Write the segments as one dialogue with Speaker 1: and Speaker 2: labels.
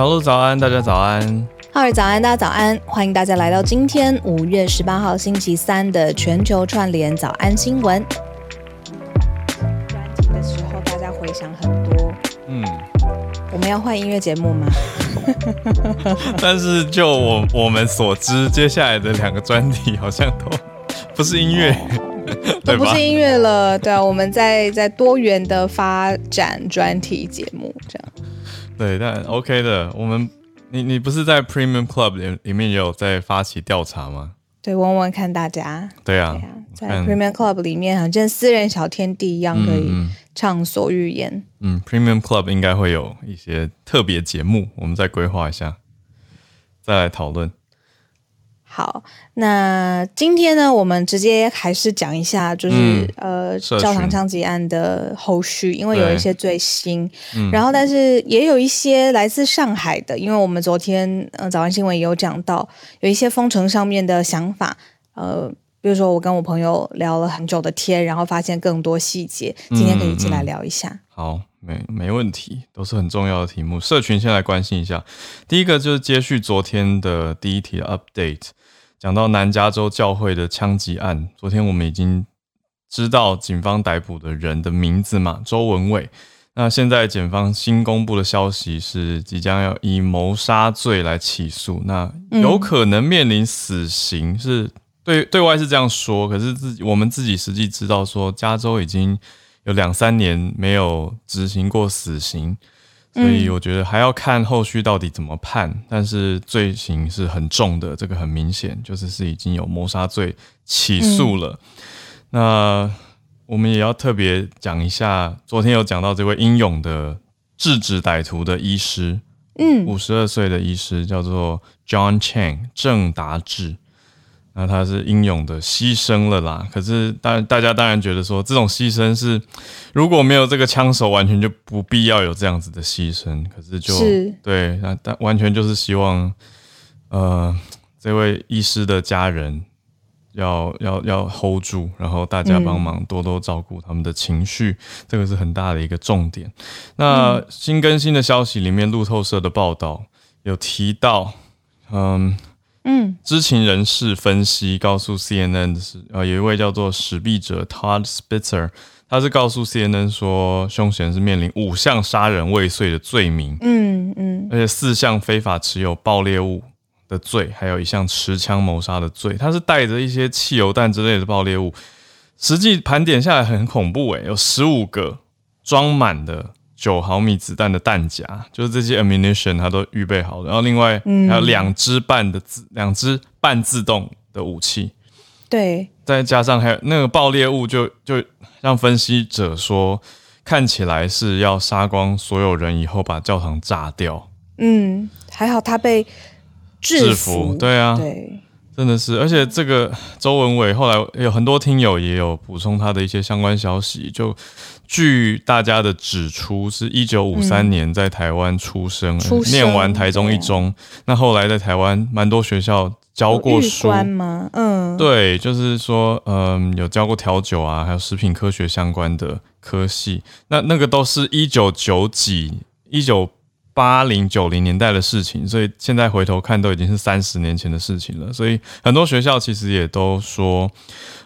Speaker 1: 小鹿早安，大家早安。
Speaker 2: 浩尔早安，大家早安。欢迎大家来到今天五月十八号星期三的全球串联早安新闻。专题的时候，大家回想很多。嗯，我们要换音乐节目吗？
Speaker 1: 但是就我我们所知，接下来的两个专题好像都不是音乐。哦
Speaker 2: 都不是音乐了，对啊，我们在在多元的发展专题节目这样。
Speaker 1: 对，但 OK 的，我们你你不是在 Premium Club 里里面也有在发起调查吗？
Speaker 2: 对，问问看大家。
Speaker 1: 对啊，
Speaker 2: 对啊，在 Premium Club 里面，好像私人小天地一样，可以畅所欲言。
Speaker 1: 嗯，嗯，Premium Club 应该会有一些特别节目，我们再规划一下，再来讨论。
Speaker 2: 好，那今天呢，我们直接还是讲一下，就是、嗯、呃，教堂枪击案的后续，因为有一些最新，嗯、然后但是也有一些来自上海的，因为我们昨天呃早安新闻也有讲到，有一些封城上面的想法，呃，比如说我跟我朋友聊了很久的天，然后发现更多细节，今天可以一起来聊一下。嗯嗯、
Speaker 1: 好，没没问题，都是很重要的题目，社群先来关心一下，第一个就是接续昨天的第一题的 update。讲到南加州教会的枪击案，昨天我们已经知道警方逮捕的人的名字嘛，周文伟。那现在检方新公布的消息是，即将要以谋杀罪来起诉，那有可能面临死刑，是对对外是这样说，可是自己我们自己实际知道说，加州已经有两三年没有执行过死刑。所以我觉得还要看后续到底怎么判，但是罪行是很重的，这个很明显就是是已经有谋杀罪起诉了。那我们也要特别讲一下，昨天有讲到这位英勇的制止歹徒的医师，嗯，五十二岁的医师叫做 John Chang 郑达志。那他是英勇的牺牲了啦，可是大大家当然觉得说，这种牺牲是如果没有这个枪手，完全就不必要有这样子的牺牲。可是就是对，那但完全就是希望，呃，这位医师的家人要要要 hold 住，然后大家帮忙多多照顾他们的情绪，嗯、这个是很大的一个重点。那新更新的消息里面，路透社的报道有提到，嗯。嗯，知情人士分析告诉 CNN 的是，呃，有一位叫做史毕者 Todd Spitzer，他是告诉 CNN 说，凶嫌是面临五项杀人未遂的罪名，嗯嗯，而且四项非法持有爆裂物的罪，还有一项持枪谋杀的罪，他是带着一些汽油弹之类的爆裂物，实际盘点下来很恐怖诶，有十五个装满的。九毫米子弹的弹夹，就是这些 ammunition，它都预备好了。然后另外还有两支半的自，两支半自动的武器。
Speaker 2: 对，
Speaker 1: 再加上还有那个爆裂物就，就就让分析者说，看起来是要杀光所有人以后把教堂炸掉。
Speaker 2: 嗯，还好他被制服。
Speaker 1: 对啊，对，真的是。而且这个周文伟后来有很多听友也有补充他的一些相关消息，就。据大家的指出，是一九五三年在台湾出生，嗯、出生念完台中一中，那后来在台湾蛮多学校教过书
Speaker 2: 吗？嗯，
Speaker 1: 对，就是说，嗯，有教过调酒啊，还有食品科学相关的科系。那那个都是一九九几、一九八零九零年代的事情，所以现在回头看都已经是三十年前的事情了。所以很多学校其实也都说。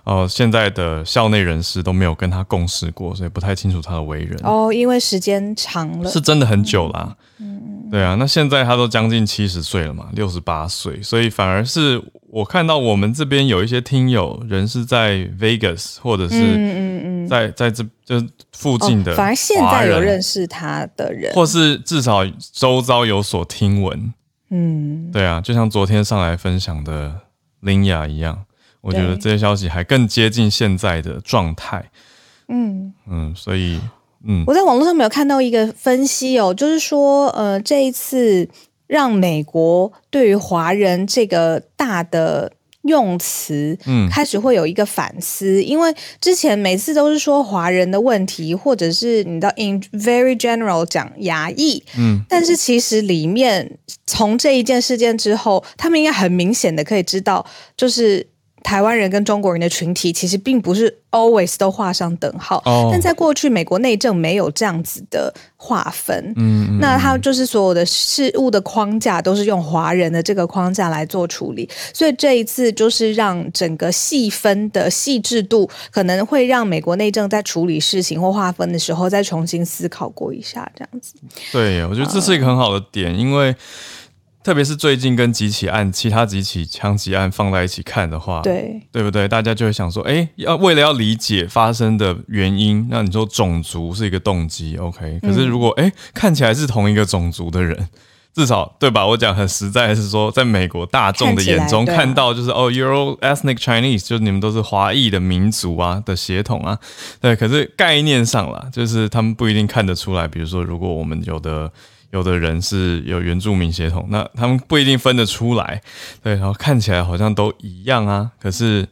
Speaker 1: 呃，现在的校内人士都没有跟他共事过，所以不太清楚他的为人。
Speaker 2: 哦，因为时间长了，
Speaker 1: 是真的很久啦。嗯，对啊，那现在他都将近七十岁了嘛，六十八岁，所以反而是我看到我们这边有一些听友人是在 Vegas 或者是嗯嗯嗯，在在这就附近的，
Speaker 2: 反而现在有认识他的人，
Speaker 1: 或是至少周遭有所听闻。嗯，对啊，就像昨天上来分享的林雅一样。我觉得这些消息还更接近现在的状态，嗯。嗯，所以嗯，
Speaker 2: 我在网络上面有看到一个分析哦，就是说，呃，这一次让美国对于华人这个大的用词，嗯，开始会有一个反思，嗯、因为之前每次都是说华人的问题，或者是你知道 in very general 讲牙裔，嗯，但是其实里面从这一件事件之后，他们应该很明显的可以知道，就是。台湾人跟中国人的群体其实并不是 always 都画上等号。哦，但在过去，美国内政没有这样子的划分。嗯，嗯，那他就是所有的事物的框架都是用华人的这个框架来做处理，所以这一次就是让整个细分的细致度可能会让美国内政在处理事情或划分的时候再重新思考过一下，这样子。
Speaker 1: 对，我觉得这是一个很好的点，嗯，因为。特别是最近跟几起案、其他几起枪击案放在一起看的话，
Speaker 2: 对
Speaker 1: 对不对？大家就会想说，哎，要为了要理解发生的原因，那你说种族是一个动机，OK？可是如果哎看起来是同一个种族的人，至少对吧？我讲很实在是说，在美国大众的眼中看到就是哦，Euro ethnic Chinese，就是你们都是华裔的民族啊的血统啊，对。可是概念上啦，就是他们不一定看得出来。比如说，如果我们有的。有的人是有原住民血统，那他们不一定分得出来，对，然后看起来好像都一样啊，可是，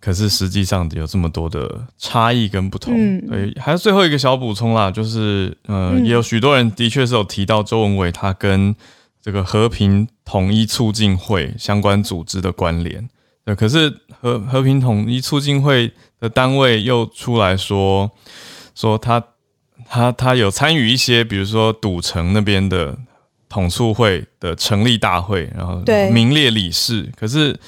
Speaker 1: 可是实际上有这么多的差异跟不同。嗯，对，还有最后一个小补充啦，就是，呃，也有许多人的确是有提到周文伟他跟这个和平统一促进会相关组织的关联，对，可是和和平统一促进会的单位又出来说，说他。他他有参与一些，比如说赌城那边的统促会的成立大会，然后名列理事。可是，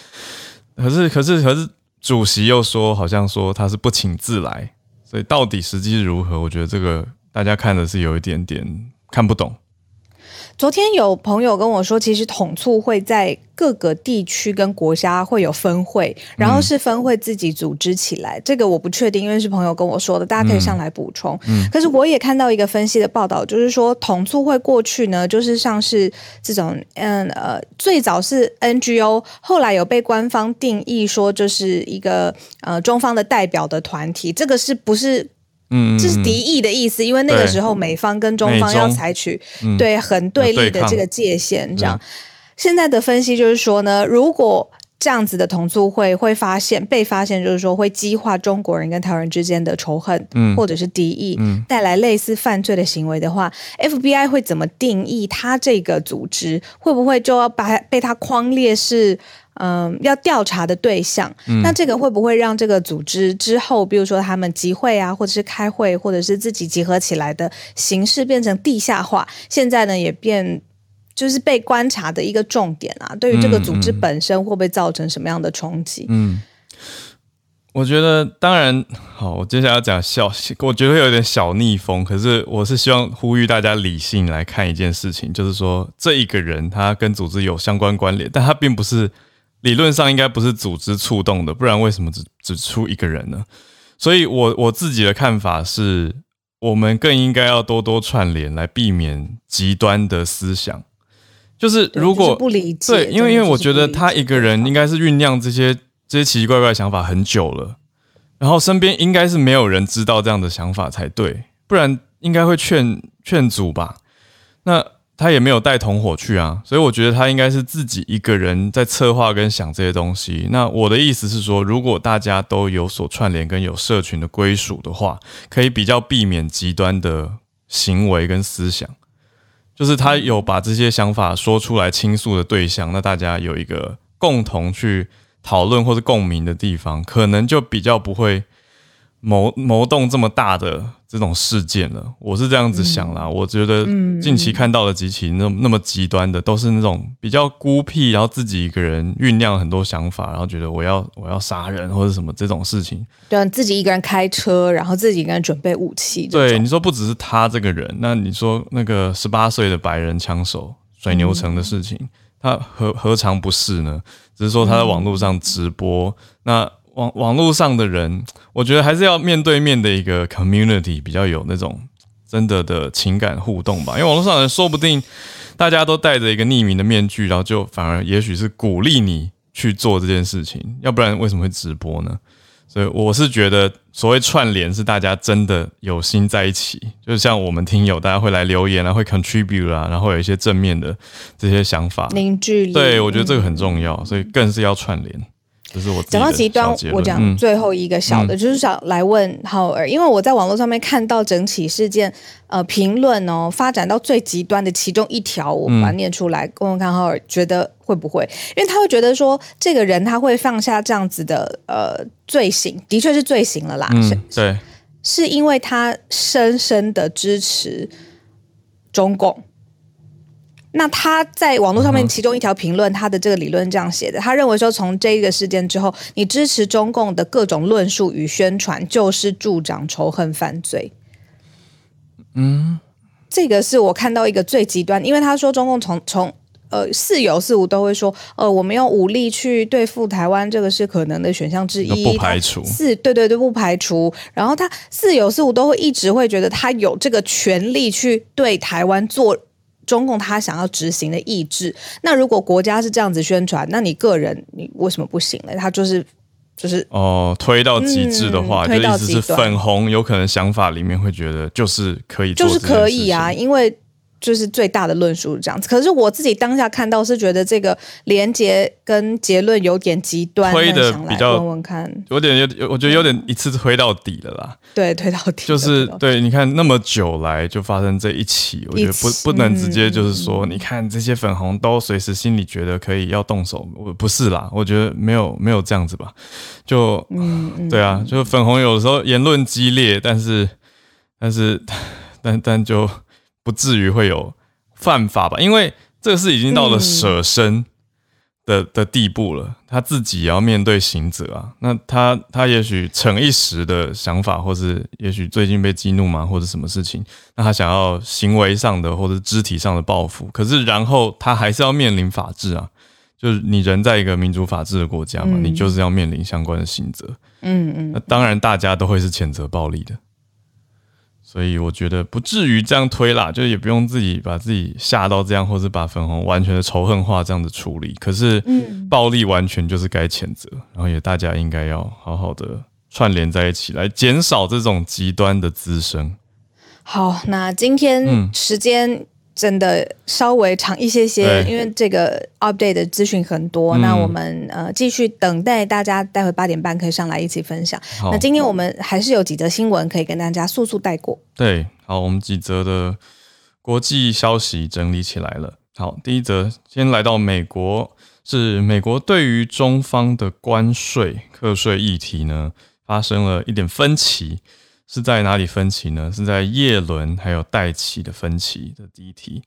Speaker 1: 可是，可是，可是，主席又说，好像说他是不请自来，所以到底实际如何？我觉得这个大家看的是有一点点看不懂。
Speaker 2: 昨天有朋友跟我说，其实统促会在各个地区跟国家会有分会，然后是分会自己组织起来。嗯、这个我不确定，因为是朋友跟我说的，大家可以上来补充。嗯，可是我也看到一个分析的报道，就是说统促会过去呢，就是像是这种，嗯呃，最早是 NGO，后来有被官方定义说就是一个呃中方的代表的团体，这个是不是？嗯，这是敌意的意思，因为那个时候美方跟中方要采取对很对立的这个界限，这样。现在的分析就是说呢，如果这样子的同促会会发现被发现，就是说会激化中国人跟台湾人之间的仇恨，嗯或者是敌意，带来类似犯罪的行为的话，FBI 会怎么定义他这个组织？会不会就要把被他框列是？嗯，要调查的对象，嗯，那这个会不会让这个组织之后，比如说他们集会啊，或者是开会，或者是自己集合起来的形式变成地下化？现在呢，也变就是被观察的一个重点啊。对于这个组织本身，会不会造成什么样的冲击？
Speaker 1: 嗯，我觉得当然好。我接下来要讲小，我觉得会有点小逆风，可是我是希望呼吁大家理性来看一件事情，就是说这一个人他跟组织有相关关联，但他并不是。理论上应该不是组织触动的，不然为什么只只出一个人呢？所以我我自己的看法是，我们更应该要多多串联，来避免极端的思想。就是如果
Speaker 2: 不理解，
Speaker 1: 对，因为因为我觉得他一个人应该是酝酿这些这些奇奇怪怪的想法很久了，然后身边应该是没有人知道这样的想法才对，不然应该会劝劝阻吧？那。他也没有带同伙去啊，所以我觉得他应该是自己一个人在策划跟想这些东西。那我的意思是说，如果大家都有所串联跟有社群的归属的话，可以比较避免极端的行为跟思想。就是他有把这些想法说出来倾诉的对象，那大家有一个共同去讨论或者共鸣的地方，可能就比较不会。谋谋动这么大的这种事件了，我是这样子想啦。嗯、我觉得近期看到的几起那那么极端的，都是那种比较孤僻，然后自己一个人酝酿很多想法，然后觉得我要我要杀人或者什么这种事情。
Speaker 2: 对，自己一个人开车，然后自己一个人准备武器。
Speaker 1: 对，你说不只是他这个人，那你说那个十八岁的白人枪手水牛城的事情，嗯、他何何尝不是呢？只是说他在网络上直播，嗯、那。网网络上的人，我觉得还是要面对面的一个 community 比较有那种真的的情感互动吧。因为网络上的人说不定大家都戴着一个匿名的面具，然后就反而也许是鼓励你去做这件事情，要不然为什么会直播呢？所以我是觉得所谓串联是大家真的有心在一起，就像我们听友大家会来留言啊，会 contribute 啊，然后有一些正面的这些想法
Speaker 2: 凝聚力。
Speaker 1: 对，我觉得这个很重要，所以更是要串联。
Speaker 2: 讲到极端，我讲最后一个小的，嗯、就是想来问浩尔，因为我在网络上面看到整起事件，呃，评论哦，发展到最极端的其中一条，我把它念出来，问问看浩尔觉得会不会？因为他会觉得说，这个人他会放下这样子的呃罪行，的确是罪行了啦。
Speaker 1: 嗯，对，
Speaker 2: 是因为他深深的支持中共。那他在网络上面其中一条评论，他的这个理论这样写的，他认为说，从这个事件之后，你支持中共的各种论述与宣传，就是助长仇恨犯罪。
Speaker 1: 嗯，
Speaker 2: 这个是我看到一个最极端，因为他说中共从从呃似有似无都会说，呃，我们用武力去对付台湾，这个是可能的选项之一，
Speaker 1: 不排除
Speaker 2: 是，对对对，不排除。然后他似有似无都会一直会觉得他有这个权利去对台湾做。中共他想要执行的意志，那如果国家是这样子宣传，那你个人你为什么不行呢？他就是就是
Speaker 1: 哦，推到极致的话，嗯、就意思是粉红有可能想法里面会觉得就是可以，
Speaker 2: 就是可以啊，因为。就是最大的论述是这样子，可是我自己当下看到是觉得这个连结跟结论有点极端，
Speaker 1: 推的比较
Speaker 2: 问问看，
Speaker 1: 有点有，我觉得有点一次推到底了啦。
Speaker 2: 对，推到底
Speaker 1: 就是对，你看那么久来就发生这一起，我觉得不不能直接就是说，
Speaker 2: 嗯、
Speaker 1: 你看这些粉红都随时心里觉得可以要动手，我不是啦，我觉得没有没有这样子吧，就嗯，对啊，就粉红有时候言论激烈，但是但是但但就。不至于会有犯法吧？因为这个是已经到了舍身的、嗯、的地步了，他自己也要面对刑责啊。那他他也许逞一时的想法，或是也许最近被激怒嘛，或者什么事情，那他想要行为上的或者肢体上的报复，可是然后他还是要面临法治啊。就是你人在一个民主法治的国家嘛，嗯、你就是要面临相关的刑责。嗯嗯，那当然大家都会是谴责暴力的。所以我觉得不至于这样推啦，就也不用自己把自己吓到这样，或是把粉红完全的仇恨化这样子处理。可是，暴力完全就是该谴责，然后也大家应该要好好的串联在一起，来减少这种极端的滋生。
Speaker 2: 好，那今天时间、嗯。真的稍微长一些些，因为这个 update 的资讯很多。嗯、那我们呃继续等待大家，待会八点半可以上来一起分享。那今天我们还是有几则新闻可以跟大家速速带过。
Speaker 1: 对，好，我们几则的国际消息整理起来了。好，第一则先来到美国，是美国对于中方的关税课税议题呢，发生了一点分歧。是在哪里分歧呢？是在叶伦还有戴琪的分歧的第一题。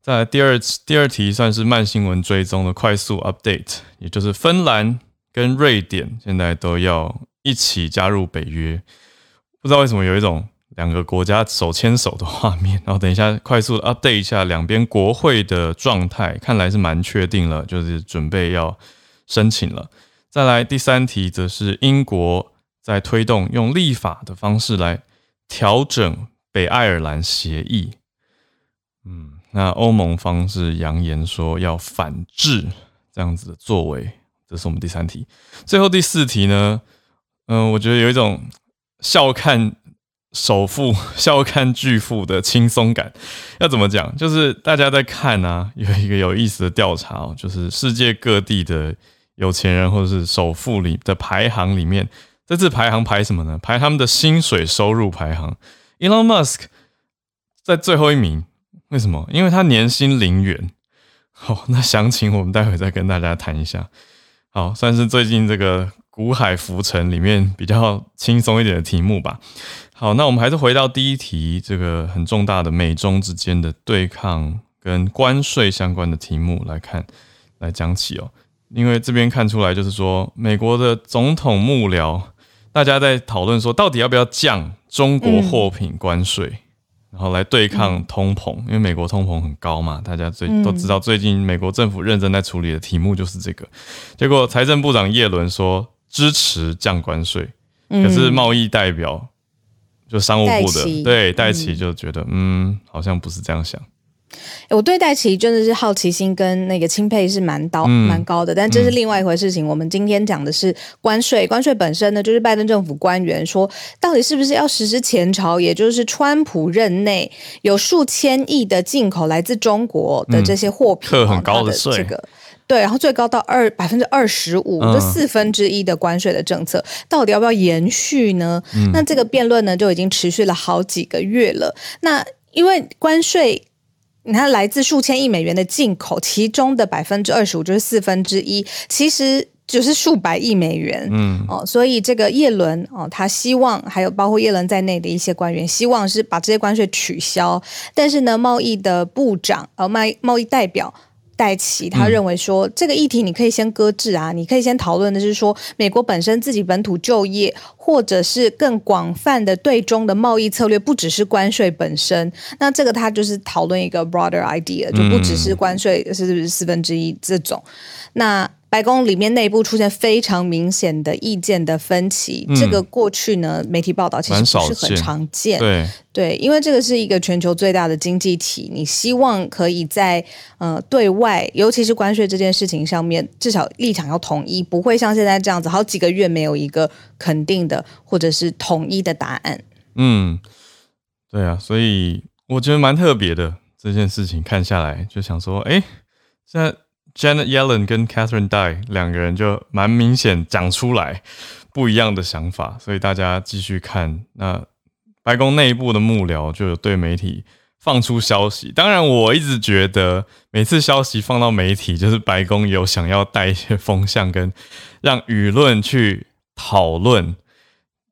Speaker 1: 在第二第二题算是慢新闻追踪的快速 update，也就是芬兰跟瑞典现在都要一起加入北约。不知道为什么有一种两个国家手牵手的画面。然后等一下快速 update 一下两边国会的状态，看来是蛮确定了，就是准备要申请了。再来第三题则是英国。在推动用立法的方式来调整北爱尔兰协议，嗯，那欧盟方是扬言说要反制这样子的作为，这是我们第三题。最后第四题呢，嗯，我觉得有一种笑看首富、笑看巨富的轻松感。要怎么讲？就是大家在看啊，有一个有意思的调查哦，就是世界各地的有钱人或者是首富里的排行里面。这次排行排什么呢？排他们的薪水收入排行。Elon Musk 在最后一名，为什么？因为他年薪零元。好，那详情我们待会再跟大家谈一下。好，算是最近这个股海浮沉里面比较轻松一点的题目吧。好，那我们还是回到第一题，这个很重大的美中之间的对抗跟关税相关的题目来看，来讲起哦。因为这边看出来就是说，美国的总统幕僚。大家在讨论说，到底要不要降中国货品关税，嗯、然后来对抗通膨？因为美国通膨很高嘛，大家最都知道，最近美国政府认真在处理的题目就是这个。结果财政部长叶伦说支持降关税，可是贸易代表就商务部的戴对戴琪就觉得，嗯，好像不是这样想。
Speaker 2: 我对戴琪真的是好奇心跟那个钦佩是蛮高蛮高的，但这是另外一回事情。我们今天讲的是关税，关税本身呢，就是拜登政府官员说，到底是不是要实施前朝，也就是川普任内有数千亿的进口来自中国的这些货品，
Speaker 1: 课很高的税，
Speaker 2: 这个对，然后最高到二百分之二十五，这四分之一的关税的政策，到底要不要延续呢？那这个辩论呢，就已经持续了好几个月了。那因为关税。你看来自数千亿美元的进口，其中的百分之二十五就是四分之一，其实。就是数百亿美元，嗯哦，所以这个叶伦哦，他希望还有包括叶伦在内的一些官员，希望是把这些关税取消。但是呢，贸易的部长呃，贸贸易代表戴奇他认为说，嗯、这个议题你可以先搁置啊，你可以先讨论的是说，美国本身自己本土就业，或者是更广泛的对中的贸易策略，不只是关税本身。那这个他就是讨论一个 broader idea，就不只是关税是不是四分之一这种。那白宫里面内部出现非常明显的意见的分歧，嗯、这个过去呢，媒体报道其实不是很常见。
Speaker 1: 对
Speaker 2: 对，因为这个是一个全球最大的经济体，你希望可以在呃对外，尤其是关税这件事情上面，至少立场要统一，不会像现在这样子，好几个月没有一个肯定的或者是统一的答案。
Speaker 1: 嗯，对啊，所以我觉得蛮特别的这件事情，看下来就想说，哎，现在。Janet Yellen 跟 Catherine Dai 两个人就蛮明显讲出来不一样的想法，所以大家继续看。那白宫内部的幕僚就有对媒体放出消息。当然，我一直觉得每次消息放到媒体，就是白宫有想要带一些风向，跟让舆论去讨论，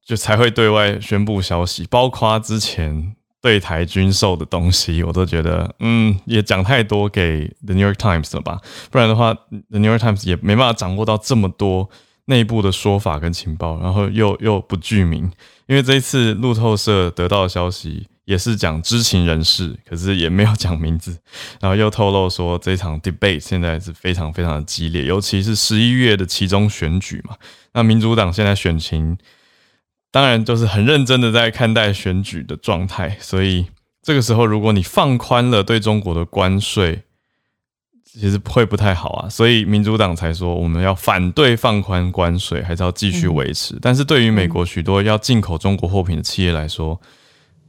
Speaker 1: 就才会对外宣布消息，包括之前。对台军售的东西，我都觉得，嗯，也讲太多给 The New York Times 了吧？不然的话，The New York Times 也没办法掌握到这么多内部的说法跟情报，然后又又不具名，因为这一次路透社得到的消息也是讲知情人士，可是也没有讲名字，然后又透露说这场 debate 现在是非常非常的激烈，尤其是十一月的其中选举嘛，那民主党现在选情。当然，就是很认真的在看待选举的状态，所以这个时候，如果你放宽了对中国的关税，其实会不太好啊。所以民主党才说我们要反对放宽关税，还是要继续维持。但是对于美国许多要进口中国货品的企业来说，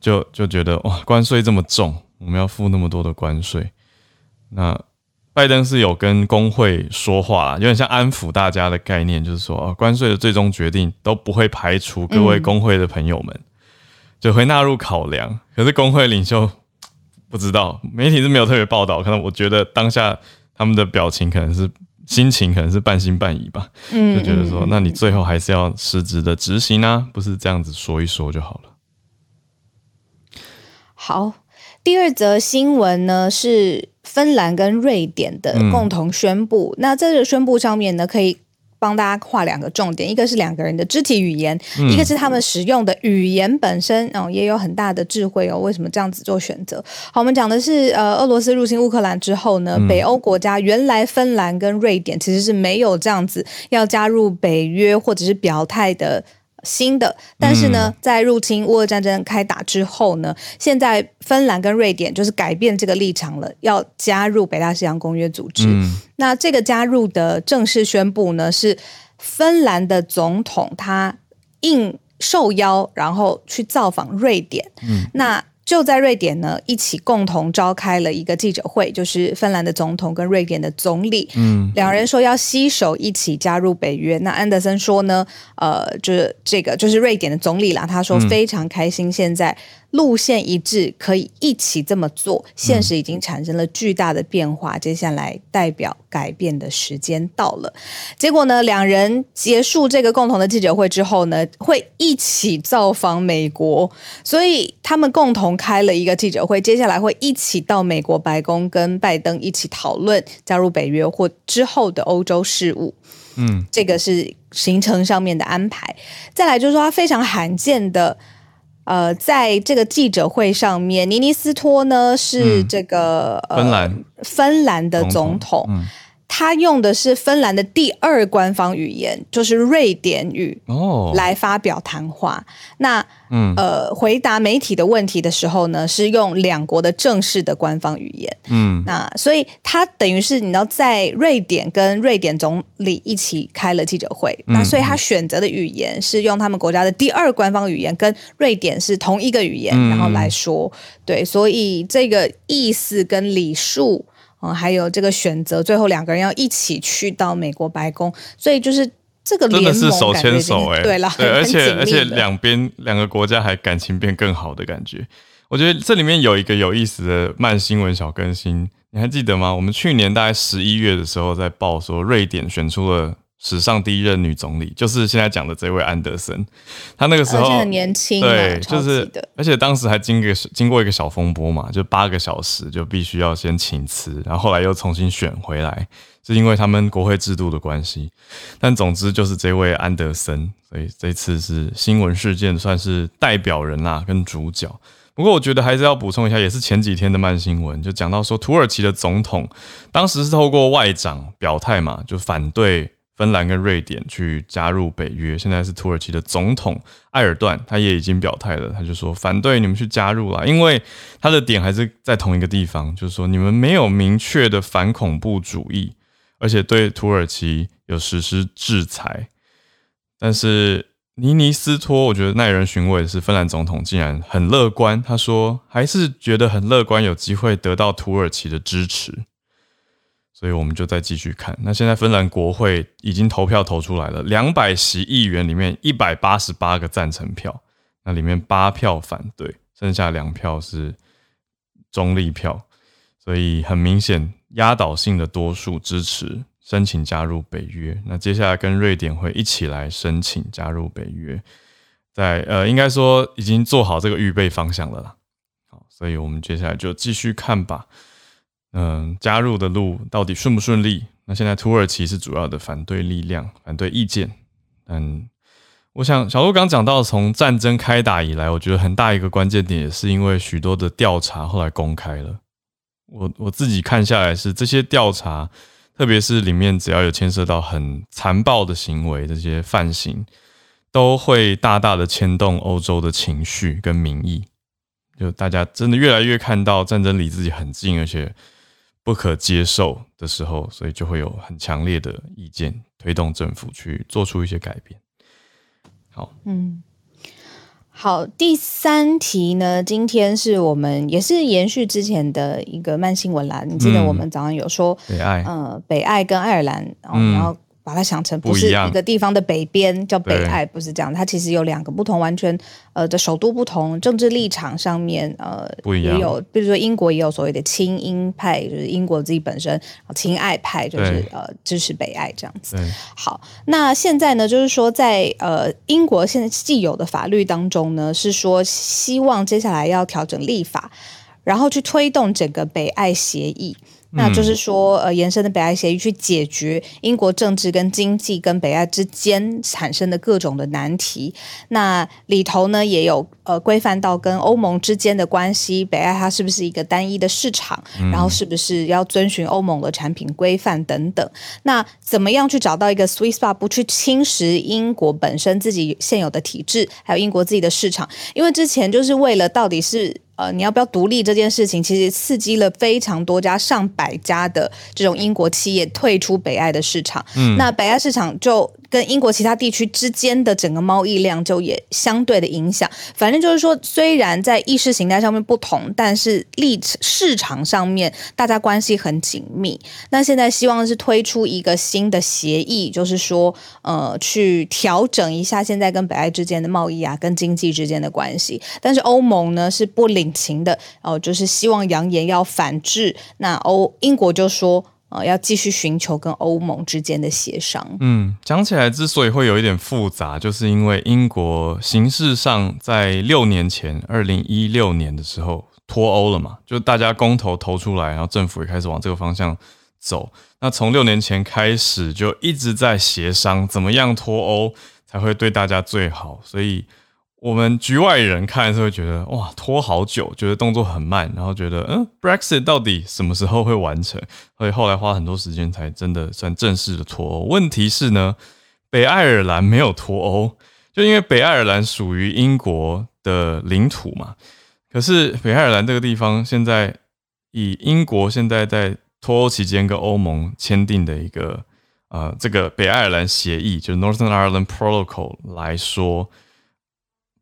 Speaker 1: 就就觉得哇，关税这么重，我们要付那么多的关税，那。拜登是有跟工会说话，有点像安抚大家的概念，就是说，哦，关税的最终决定都不会排除各位工会的朋友们，就会纳入考量。可是工会领袖不知道，媒体是没有特别报道，可能我觉得当下他们的表情可能是心情可能是半信半疑吧，就觉得说，那你最后还是要实质的执行啊，不是这样子说一说就好了。
Speaker 2: 好，第二则新闻呢是。芬兰跟瑞典的共同宣布，嗯、那这个宣布上面呢，可以帮大家画两个重点，一个是两个人的肢体语言，嗯、一个是他们使用的语言本身哦，也有很大的智慧哦。为什么这样子做选择？好，我们讲的是呃，俄罗斯入侵乌克兰之后呢，嗯、北欧国家原来芬兰跟瑞典其实是没有这样子要加入北约或者是表态的。新的，但是呢，在入侵乌俄战争开打之后呢，现在芬兰跟瑞典就是改变这个立场了，要加入北大西洋公约组织。嗯、那这个加入的正式宣布呢，是芬兰的总统他应受邀，然后去造访瑞典。嗯、那。就在瑞典呢，一起共同召开了一个记者会，就是芬兰的总统跟瑞典的总理，嗯，两人说要携手一起加入北约。那安德森说呢，呃，就是这个就是瑞典的总理啦，他说非常开心现在。路线一致，可以一起这么做。现实已经产生了巨大的变化，嗯、接下来代表改变的时间到了。结果呢，两人结束这个共同的记者会之后呢，会一起造访美国，所以他们共同开了一个记者会。接下来会一起到美国白宫跟拜登一起讨论加入北约或之后的欧洲事务。嗯，这个是行程上面的安排。再来就是说，他非常罕见的。呃，在这个记者会上面，尼尼斯托呢是这个、
Speaker 1: 嗯、芬兰、
Speaker 2: 呃、芬兰的总统。他用的是芬兰的第二官方语言，就是瑞典语哦，来发表谈话。哦、那嗯呃，回答媒体的问题的时候呢，是用两国的正式的官方语言。嗯，那所以他等于是你知道，在瑞典跟瑞典总理一起开了记者会。嗯、那所以他选择的语言是用他们国家的第二官方语言，跟瑞典是同一个语言，嗯、然后来说。对，所以这个意思跟礼数。嗯，还有这个选择，最后两个人要一起去到美国白宫，所以就是这个联盟
Speaker 1: 真的是手牵手哎，
Speaker 2: 对了，
Speaker 1: 对，而且而且两边两个国家还感情变更好的感觉。我觉得这里面有一个有意思的慢新闻小更新，你还记得吗？我们去年大概十一月的时候在报说，瑞典选出了。史上第一任女总理就是现在讲的这位安德森，她那个时候
Speaker 2: 很年轻，
Speaker 1: 对，就是，而且当时还经过经过一个小风波嘛，就八个小时就必须要先请辞，然后后来又重新选回来，是因为他们国会制度的关系。但总之就是这位安德森，所以这次是新闻事件算是代表人啦，跟主角。不过我觉得还是要补充一下，也是前几天的慢新闻，就讲到说土耳其的总统当时是透过外长表态嘛，就反对。芬兰跟瑞典去加入北约，现在是土耳其的总统埃尔段，他也已经表态了，他就说反对你们去加入啦，因为他的点还是在同一个地方，就是说你们没有明确的反恐怖主义，而且对土耳其有实施制裁。但是尼尼斯托，我觉得耐人寻味的是，芬兰总统竟然很乐观，他说还是觉得很乐观，有机会得到土耳其的支持。所以我们就再继续看。那现在芬兰国会已经投票投出来了，两百席议员里面一百八十八个赞成票，那里面八票反对，剩下两票是中立票。所以很明显，压倒性的多数支持申请加入北约。那接下来跟瑞典会一起来申请加入北约，在呃，应该说已经做好这个预备方向了啦。好，所以我们接下来就继续看吧。嗯，加入的路到底顺不顺利？那现在土耳其是主要的反对力量，反对意见。嗯，我想小鹿刚讲到，从战争开打以来，我觉得很大一个关键点，也是因为许多的调查后来公开了。我我自己看下来是这些调查，特别是里面只要有牵涉到很残暴的行为，这些犯行都会大大的牵动欧洲的情绪跟民意。就大家真的越来越看到战争离自己很近，而且。不可接受的时候，所以就会有很强烈的意见推动政府去做出一些改变。好，
Speaker 2: 嗯，好，第三题呢，今天是我们也是延续之前的一个慢新闻啦。你记得我们早上有说，
Speaker 1: 北爱，
Speaker 2: 呃，北爱跟爱尔兰，然后。把它想成不是一个地方的北边叫北爱，不是这样。它其实有两个不同，完全呃的首都不同，政治立场上面呃不一样。也有，比如说英国也有所谓的亲英派，就是英国自己本身亲爱派，就是呃支持北爱这样子。好，那现在呢，就是说在呃英国现在既有的法律当中呢，是说希望接下来要调整立法，然后去推动整个北爱协议。那就是说，呃，延伸的北爱协议去解决英国政治跟经济跟北爱之间产生的各种的难题。那里头呢，也有呃规范到跟欧盟之间的关系，北爱它是不是一个单一的市场，然后是不是要遵循欧盟的产品规范等等。那怎么样去找到一个 sweet spot，不去侵蚀英国本身自己现有的体制，还有英国自己的市场？因为之前就是为了到底是。呃，你要不要独立这件事情，其实刺激了非常多家、上百家的这种英国企业退出北爱的市场。嗯，那北爱市场就。跟英国其他地区之间的整个贸易量就也相对的影响。反正就是说，虽然在意识形态上面不同，但是立市场上面大家关系很紧密。那现在希望是推出一个新的协议，就是说，呃，去调整一下现在跟北爱之间的贸易啊，跟经济之间的关系。但是欧盟呢是不领情的，哦、就是希望扬言要反制。那欧英国就说。呃，要继续寻求跟欧盟之间的协商。
Speaker 1: 嗯，讲起来之所以会有一点复杂，就是因为英国形式上在六年前，二零一六年的时候脱欧了嘛，就大家公投投出来，然后政府也开始往这个方向走。那从六年前开始就一直在协商，怎么样脱欧才会对大家最好，所以。我们局外人看是会觉得哇，拖好久，觉得动作很慢，然后觉得嗯，Brexit 到底什么时候会完成？所以后来花很多时间才真的算正式的脱欧。问题是呢，北爱尔兰没有脱欧，就因为北爱尔兰属于英国的领土嘛。可是北爱尔兰这个地方现在以英国现在在脱欧期间跟欧盟签订的一个呃这个北爱尔兰协议，就 Northern Ireland Protocol 来说。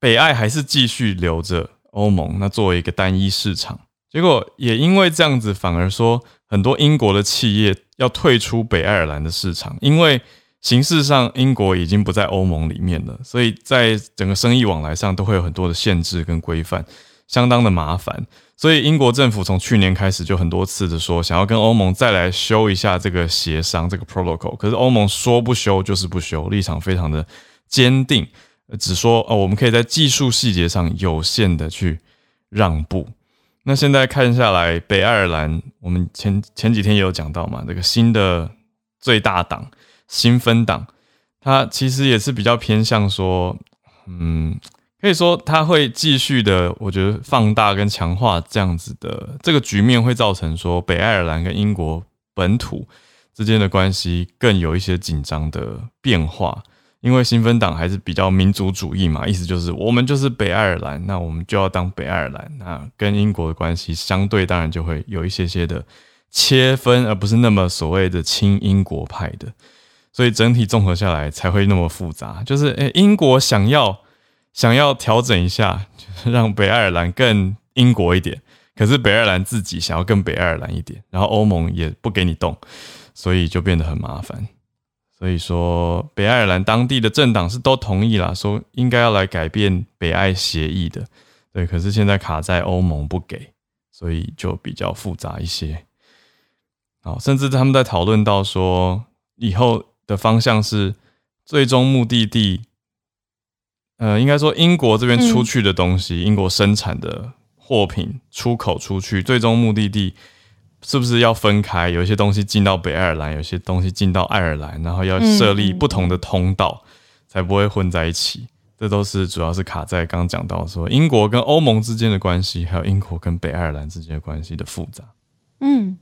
Speaker 1: 北爱还是继续留着欧盟，那作为一个单一市场，结果也因为这样子，反而说很多英国的企业要退出北爱尔兰的市场，因为形式上英国已经不在欧盟里面了，所以在整个生意往来上都会有很多的限制跟规范。相当的麻烦。所以英国政府从去年开始就很多次的说，想要跟欧盟再来修一下这个协商这个 protocol，可是欧盟说不修就是不修，立场非常的坚定，只说哦，我们可以在技术细节上有限的去让步。那现在看下来，北爱尔兰，我们前前几天也有讲到嘛，这个新的最大党新分党，它其实也是比较偏向说，嗯，可以说它会继续的，我觉得放大跟强化这样子的这个局面，会造成说北爱尔兰跟英国本土之间的关系更有一些紧张的变化。因为新芬党还是比较民族主义嘛，意思就是我们就是北爱尔兰，那我们就要当北爱尔兰，那跟英国的关系相对当然就会有一些些的切分，而不是那么所谓的亲英国派的，所以整体综合下来才会那么复杂。就是诶，英国想要想要调整一下，就 是让北爱尔兰更英国一点，可是北爱尔兰自己想要更北爱尔兰一点，然后欧盟也不给你动，所以就变得很麻烦。所以说，北爱尔兰当地的政党是都同意啦，说应该要来改变北爱协议的，对。可是现在卡在欧盟不给，所以就比较复杂一些。好，甚至他们在讨论到说，以后的方向是最终目的地，呃，应该说英国这边出去的东西，嗯、英国生产的货品出口出去，最终目的地。是不是要分开？有些东西进到北爱尔兰，有些东西进到爱尔兰，然后要设立不同的通道，才不会混在一起。这都是主要是卡在刚刚讲到说英国跟欧盟之间的关系，还有英国跟北爱尔兰之间的关系的复杂。
Speaker 2: 嗯，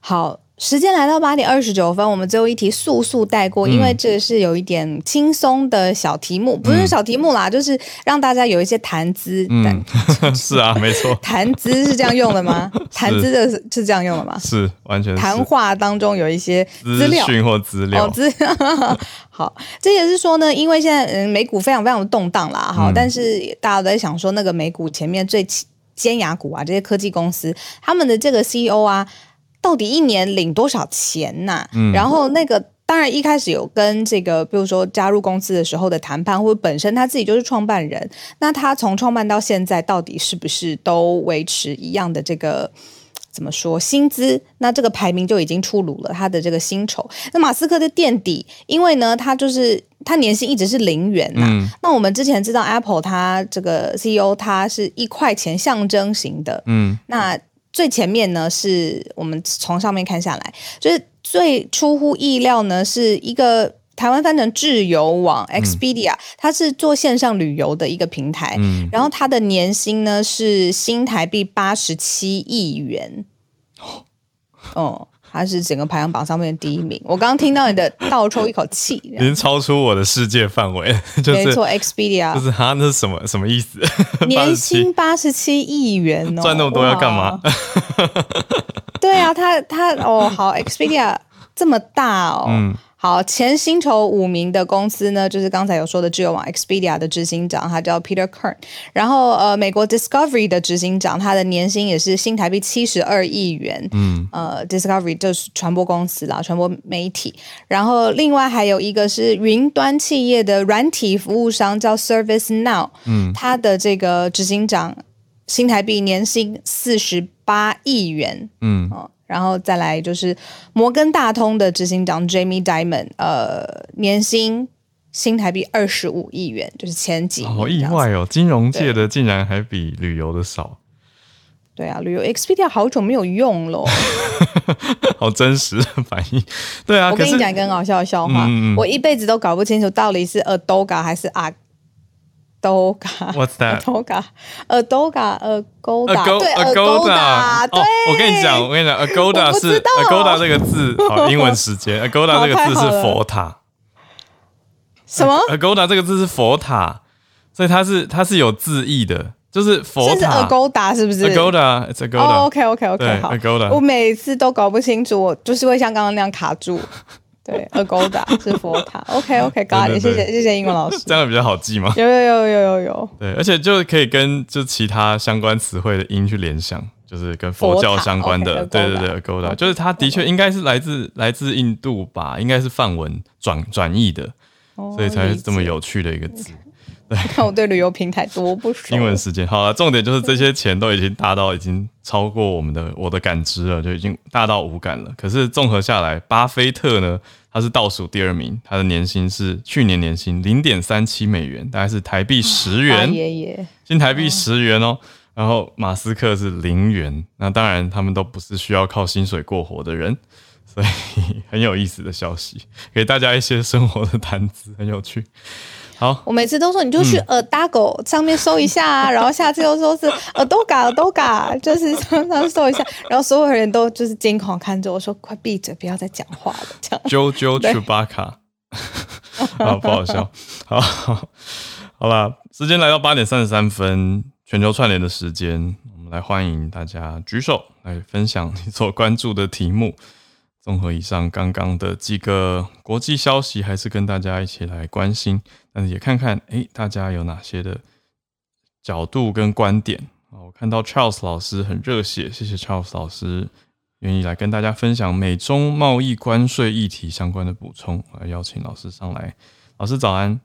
Speaker 2: 好。时间来到八点二十九分，我们最后一题速速带过，因为这是有一点轻松的小题目，不是小题目啦，就是让大家有一些谈资。
Speaker 1: 嗯，是啊，没错。
Speaker 2: 谈资是这样用的吗？谈资的是是这样用的吗？
Speaker 1: 是，完全是。
Speaker 2: 谈话当中有一些资料
Speaker 1: 或资料。
Speaker 2: 哦，资料。好，这也是说呢，因为现在嗯美股非常非常的动荡啦，哈，但是大家都在想说，那个美股前面最尖牙股啊，这些科技公司，他们的这个 CEO 啊。到底一年领多少钱呐、啊？嗯，然后那个当然一开始有跟这个，比如说加入公司的时候的谈判，或者本身他自己就是创办人，那他从创办到现在，到底是不是都维持一样的这个怎么说薪资？那这个排名就已经出炉了，他的这个薪酬。那马斯克的垫底，因为呢，他就是他年薪一直是零元呐、啊。嗯、那我们之前知道 Apple 他这个 CEO 他是一块钱象征型的，嗯，那。最前面呢，是我们从上面看下来，就是最出乎意料呢，是一个台湾翻成自由网 Expedia，嗯、它是做线上旅游的一个平台，嗯、然后它的年薪呢是新台币八十七亿元，哦。他是整个排行榜上面的第一名。我刚刚听到你的倒抽一口气，
Speaker 1: 已经超出我的世界范围。就是、
Speaker 2: 没错，Expedia
Speaker 1: 就是他那是什么什么意思？
Speaker 2: 年薪八十七亿元哦，
Speaker 1: 赚那么多要干嘛？
Speaker 2: 对啊，他他哦，好，Expedia 这么大哦。嗯好，前薪酬五名的公司呢，就是刚才有说的智游网 Expedia 的执行长，他叫 Peter Kern。然后呃，美国 Discovery 的执行长，他的年薪也是新台币七十二亿元。嗯，呃，Discovery 就是传播公司啦，传播媒体。然后另外还有一个是云端企业的软体服务商，叫 ServiceNow。嗯，他的这个执行长新台币年薪四十八亿元。嗯。哦然后再来就是摩根大通的执行长 Jamie Dimon，呃，年薪新台币二十五亿元，就是前几。
Speaker 1: 好意外哦，金融界的竟然还比旅游的少。
Speaker 2: 对啊，旅游 Expedia 好久没有用了，
Speaker 1: 好真实的反应。对啊，
Speaker 2: 我跟你讲一个很好笑的笑话，嗯、我一辈子都搞不清楚到底是 Adoga 还是阿。
Speaker 1: What's that?
Speaker 2: Agoda，Agoda，Agoda，对，Agoda，对。
Speaker 1: 我跟你讲，我跟你讲，Agoda 是 Agoda 这个字，好，英文时间，Agoda 这个字是佛塔。
Speaker 2: 什么
Speaker 1: ？Agoda 这个字是佛塔，所以它是它是有字义的，就是佛塔。
Speaker 2: 是 Agoda 是不是
Speaker 1: ？Agoda，It's Agoda。
Speaker 2: OK，OK，OK，好，Agoda。我每次都搞不清楚，我就是会像刚刚那样卡住。对，Agoda 是佛塔。OK，OK，got it。谢谢，谢谢英文老师。
Speaker 1: 这样比较好记吗？
Speaker 2: 有有有有有有。
Speaker 1: 对，而且就可以跟就其他相关词汇的音去联想，就是跟佛教相关的。对对对，Agoda 就是它的确应该是来自来自印度吧，应该是梵文转转译的，所以才是这么有趣的一个字。对，
Speaker 2: 看我对旅游平台多不熟。
Speaker 1: 英文时间好了，重点就是这些钱都已经大到已经超过我们的我的感知了，就已经大到无感了。可是综合下来，巴菲特呢，他是倒数第二名，他的年薪是去年年薪零点三七美元，大概是台币十元，
Speaker 2: 爷爷，
Speaker 1: 新台币十元哦。然后马斯克是零元，那当然他们都不是需要靠薪水过活的人，所以 很有意思的消息，给大家一些生活的谈资，很有趣。好，
Speaker 2: 我每次都说你就去耳大狗上面搜一下啊，嗯、然后下次又说是耳朵嘎耳朵嘎，就是上上搜一下，然后所有人都就是惊恐看着我说：“快闭嘴，不要再讲话了。”这样。
Speaker 1: JoJo Chewbacca，好不好笑？好，好了，时间来到八点三十三分，全球串联的时间，我们来欢迎大家举手来分享你所关注的题目。综合以上刚刚的几个国际消息，还是跟大家一起来关心，但是也看看哎、大家有哪些的角度跟观点啊？我看到 Charles 老师很热血，谢谢 Charles 老师愿意来跟大家分享美中贸易关税议题相关的补充，来邀请老师上来，老师早安。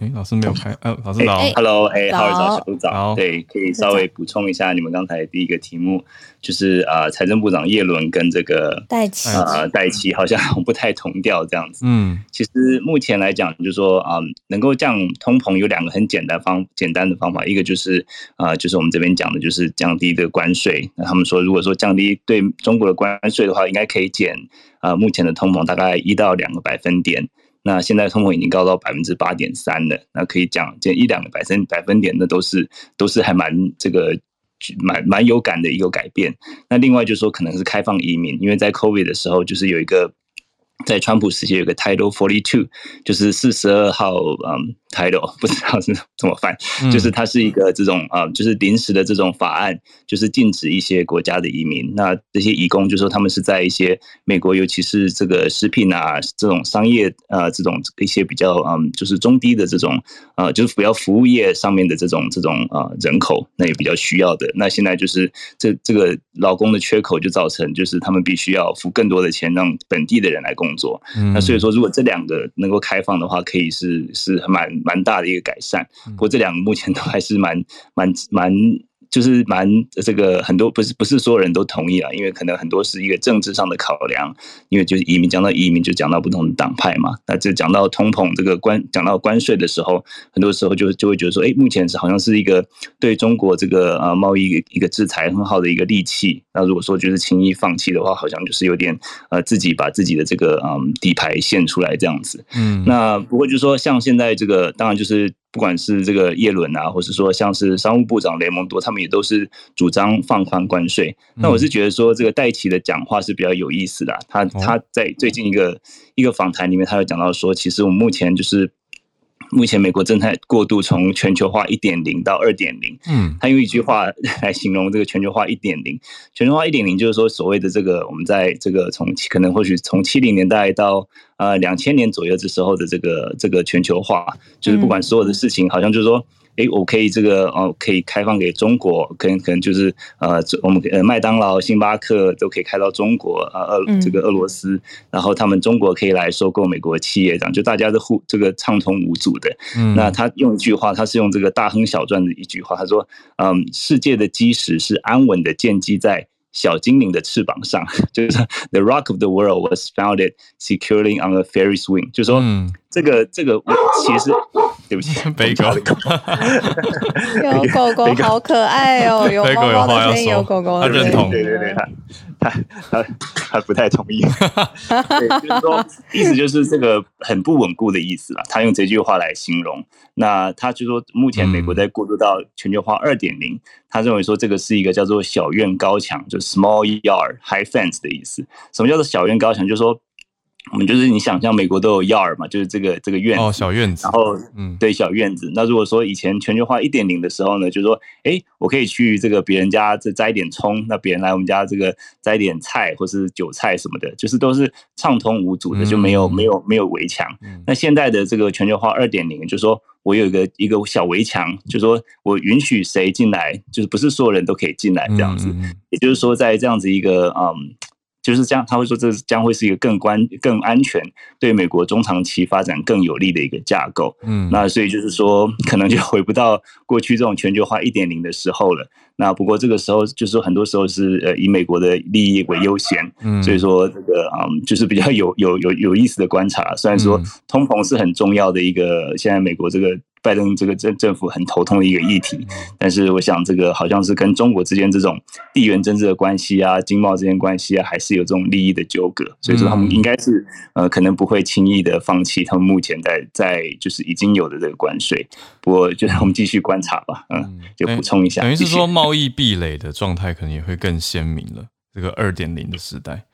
Speaker 1: 哎、欸，老师没有开。呃、啊，老师早。
Speaker 3: Hello，哎，浩宇早，小陆早。对，可以稍微补充一下你们刚才第一个题目，就是啊，财政部长叶伦跟这个
Speaker 2: 戴奇
Speaker 3: 啊，戴琪好像不太同调这样子。
Speaker 1: 嗯，
Speaker 3: 其实目前来讲，就是说啊，能够降通膨有两个很简单方简单的方法，一个就是啊，就是我们这边讲的，就是降低的关税。那他们说，如果说降低对中国的关税的话，应该可以减啊，目前的通膨大概一到两个百分点。那现在通货已经高到百分之八点三了，那可以讲这一两个百分百分点，那都是都是还蛮这个蛮蛮有感的一个改变。那另外就是说，可能是开放移民，因为在 COVID 的时候，就是有一个。在川普时期有个 Title Forty Two，就是四十二号嗯 Title，不知道是怎么翻，嗯、就是它是一个这种啊、嗯，就是临时的这种法案，就是禁止一些国家的移民。那这些移工就说他们是在一些美国，尤其是这个食品啊这种商业啊这种一些比较嗯，就是中低的这种啊，就是比较服务业上面的这种这种啊人口，那也比较需要的。那现在就是这这个劳工的缺口，就造成就是他们必须要付更多的钱，让本地的人来工作。作，那所以说，如果这两个能够开放的话，可以是是蛮蛮大的一个改善。不过这两个目前都还是蛮蛮蛮。就是蛮这个很多不是不是所有人都同意啊，因为可能很多是一个政治上的考量，因为就是移民讲到移民就讲到不同的党派嘛，那这讲到通膨这个关讲到关税的时候，很多时候就就会觉得说，哎，目前是好像是一个对中国这个呃贸易一个制裁很好的一个利器，那如果说就是轻易放弃的话，好像就是有点呃自己把自己的这个嗯底牌献出来这样子，嗯，那不过就是说像现在这个当然就是。不管是这个耶伦啊，或是说像是商务部长雷蒙多，他们也都是主张放宽关税。那我是觉得说，这个戴奇的讲话是比较有意思的啊。他他在最近一个一个访谈里面，他有讲到说，其实我们目前就是。目前美国正在过渡从全球化一点零到二点零。嗯，他用一句话来形容这个全球化一点零。全球化一点零就是说，所谓的这个我们在这个从可能或许从七零年代到呃两千年左右这时候的这个这个全球化，就是不管所有的事情，好像就是说。哎，我可以这个哦，可以开放给中国，可能可能就是呃，我们呃麦当劳、星巴克都可以开到中国啊，俄、呃、这个俄罗斯，然后他们中国可以来收购美国企业，这样就大家都互这个畅通无阻的。嗯，那他用一句话，他是用这个大亨小传的一句话，他说：“嗯，世界的基石是安稳的建基在。”小精灵的翅膀上，就是 The Rock of the World was founded securely on a fairy's wing。就是说，这个这个我其实，对不起，
Speaker 1: 贝狗，
Speaker 2: 有狗狗好可爱哦，有猫猫的声音，有狗狗，
Speaker 1: 他认同，
Speaker 3: 对对对，他他他他不太同意，对，就是说，意思就是这个很不稳固的意思了。他用这句话来形容，那他就说，目前美国在过渡到全球化二点零。他认为说，这个是一个叫做“小院高墙”，就 small yard high fence 的意思。什么叫做小院高墙？就是说，我们就是你想象美国都有 yard 嘛，就是这个这个院子，
Speaker 1: 哦，小院子。
Speaker 3: 然后，嗯，对，小院子。那如果说以前全球化一点零的时候呢，就是说，哎，我可以去这个别人家这摘点葱，那别人来我们家这个摘点菜或是韭菜什么的，就是都是畅通无阻的，就没有没有没有围墙。那现在的这个全球化二点零，就是说。我有一个一个小围墙，就是说我允许谁进来，就是不是所有人都可以进来这样子。也就是说，在这样子一个嗯，就是这样，他会说这将会是一个更关、更安全，对美国中长期发展更有利的一个架构。嗯，那所以就是说，可能就回不到过去这种全球化一点零的时候了。那不过这个时候就是说很多时候是呃以美国的利益为优先，嗯，所以说这个嗯就是比较有有有有意思的观察。虽然说通膨是很重要的一个，现在美国这个。拜登这个政政府很头痛的一个议题，但是我想这个好像是跟中国之间这种地缘政治的关系啊、经贸之间关系啊，还是有这种利益的纠葛，所以说他们应该是呃可能不会轻易的放弃他们目前在在就是已经有的这个关税。不过就让我们继续观察吧，嗯，就补充一下，
Speaker 1: 等于是说贸易壁垒的状态可能也会更鲜明了。这个二点零的时代。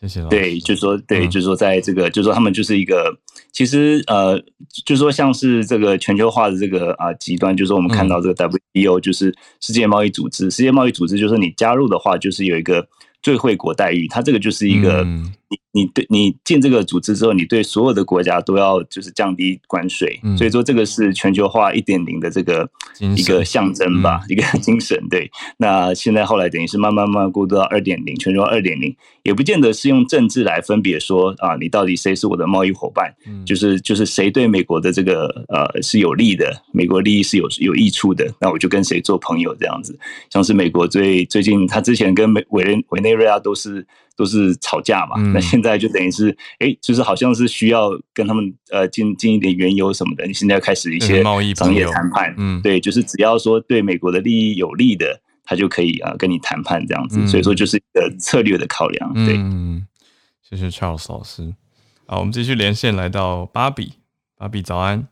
Speaker 1: 谢谢老师。
Speaker 3: 对，就是说，对，就是说，在这个，就是说，他们就是一个，其实，呃，就是说，像是这个全球化的这个啊极端，就是说，我们看到这个 WTO，就是世界贸易组织，世界贸易组织，就是，你加入的话，就是有一个最惠国待遇，它这个就是一个。你你对你进这个组织之后，你对所有的国家都要就是降低关税，嗯、所以说这个是全球化一点零的这个一个象征吧，嗯、一个精神。对，那现在后来等于是慢慢慢慢过渡到二点零，全球化二点零，也不见得是用政治来分别说啊，你到底谁是我的贸易伙伴，嗯、就是就是谁对美国的这个呃是有利的，美国利益是有有益处的，那我就跟谁做朋友这样子。像是美国最最近他之前跟美委内委内瑞拉都是。都是吵架嘛，那现在就等于是，哎，就是好像是需要跟他们呃进进一点原油什么的，你现在开始一些贸易商业谈判，嗯，对，就是只要说对美国的利益有利的，他就可以啊跟你谈判这样子，所以说就是一个策略的考量，对。
Speaker 1: 嗯，谢谢 Charles 老师。好，我们继续连线来到芭比，芭比早安。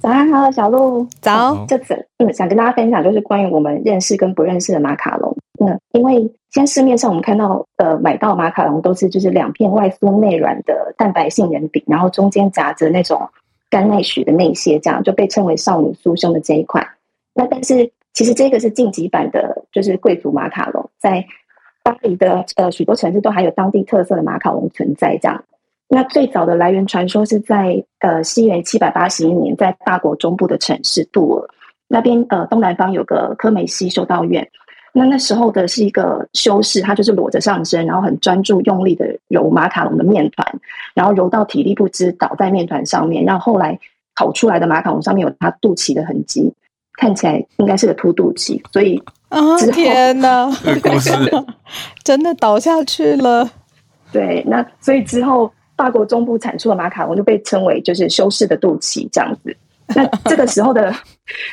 Speaker 4: 早安，好，小鹿
Speaker 2: 早。
Speaker 4: 这次嗯，想跟大家分享就是关于我们认识跟不认识的马卡龙。嗯，因为现在市面上我们看到呃买到马卡龙都是就是两片外酥内软的蛋白杏仁饼，然后中间夹着那种甘奈许的内馅，这样就被称为少女酥胸的这一款。那但是其实这个是晋级版的，就是贵族马卡龙，在巴黎的呃许多城市都还有当地特色的马卡龙存在。这样，那最早的来源传说是在呃西元七百八十一年，在法国中部的城市杜尔那边，呃东南方有个科梅西修道院。那那时候的是一个修士，他就是裸着上身，然后很专注用力的揉马卡龙的面团，然后揉到体力不支倒在面团上面，然后后来烤出来的马卡龙上面有他肚脐的痕迹，看起来应该是个凸肚脐，所以
Speaker 2: 啊天哪，真的倒下去了。
Speaker 4: 对，那所以之后法国中部产出的马卡龙就被称为就是修士的肚脐这样子。那这个时候的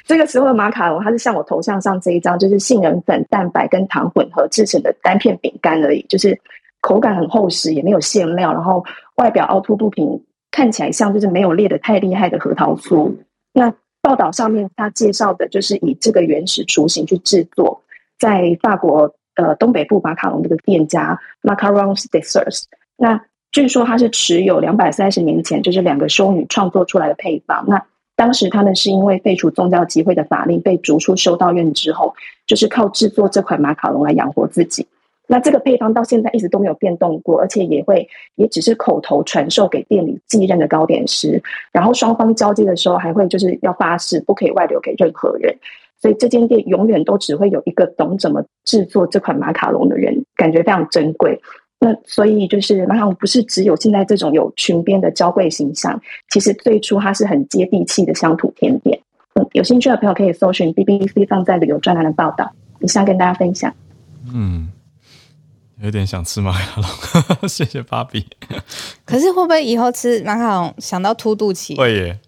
Speaker 4: 这个时候的马卡龙，它是像我头像上这一张，就是杏仁粉、蛋白跟糖混合制成的单片饼干而已，就是口感很厚实，也没有馅料，然后外表凹凸不平，看起来像就是没有裂的太厉害的核桃酥。那报道上面他介绍的就是以这个原始雏形去制作，在法国呃东北部马卡龙这个店家 Macarons Desserts，那据说它是持有两百三十年前就是两个修女创作出来的配方，那。当时他们是因为废除宗教集会的法令，被逐出修道院之后，就是靠制作这款马卡龙来养活自己。那这个配方到现在一直都没有变动过，而且也会也只是口头传授给店里继任的糕点师。然后双方交接的时候，还会就是要发誓不可以外流给任何人。所以这间店永远都只会有一个懂怎么制作这款马卡龙的人，感觉非常珍贵。那所以就是马卡龙不是只有现在这种有裙边的娇贵形象，其实最初它是很接地气的乡土甜点。嗯，有兴趣的朋友可以搜寻 BBC 放在旅游专栏的报道，以上跟大家分享。
Speaker 1: 嗯，有点想吃马卡龙，谢谢芭比。
Speaker 2: 可是会不会以后吃马卡龙想到凸肚脐？
Speaker 1: 会耶，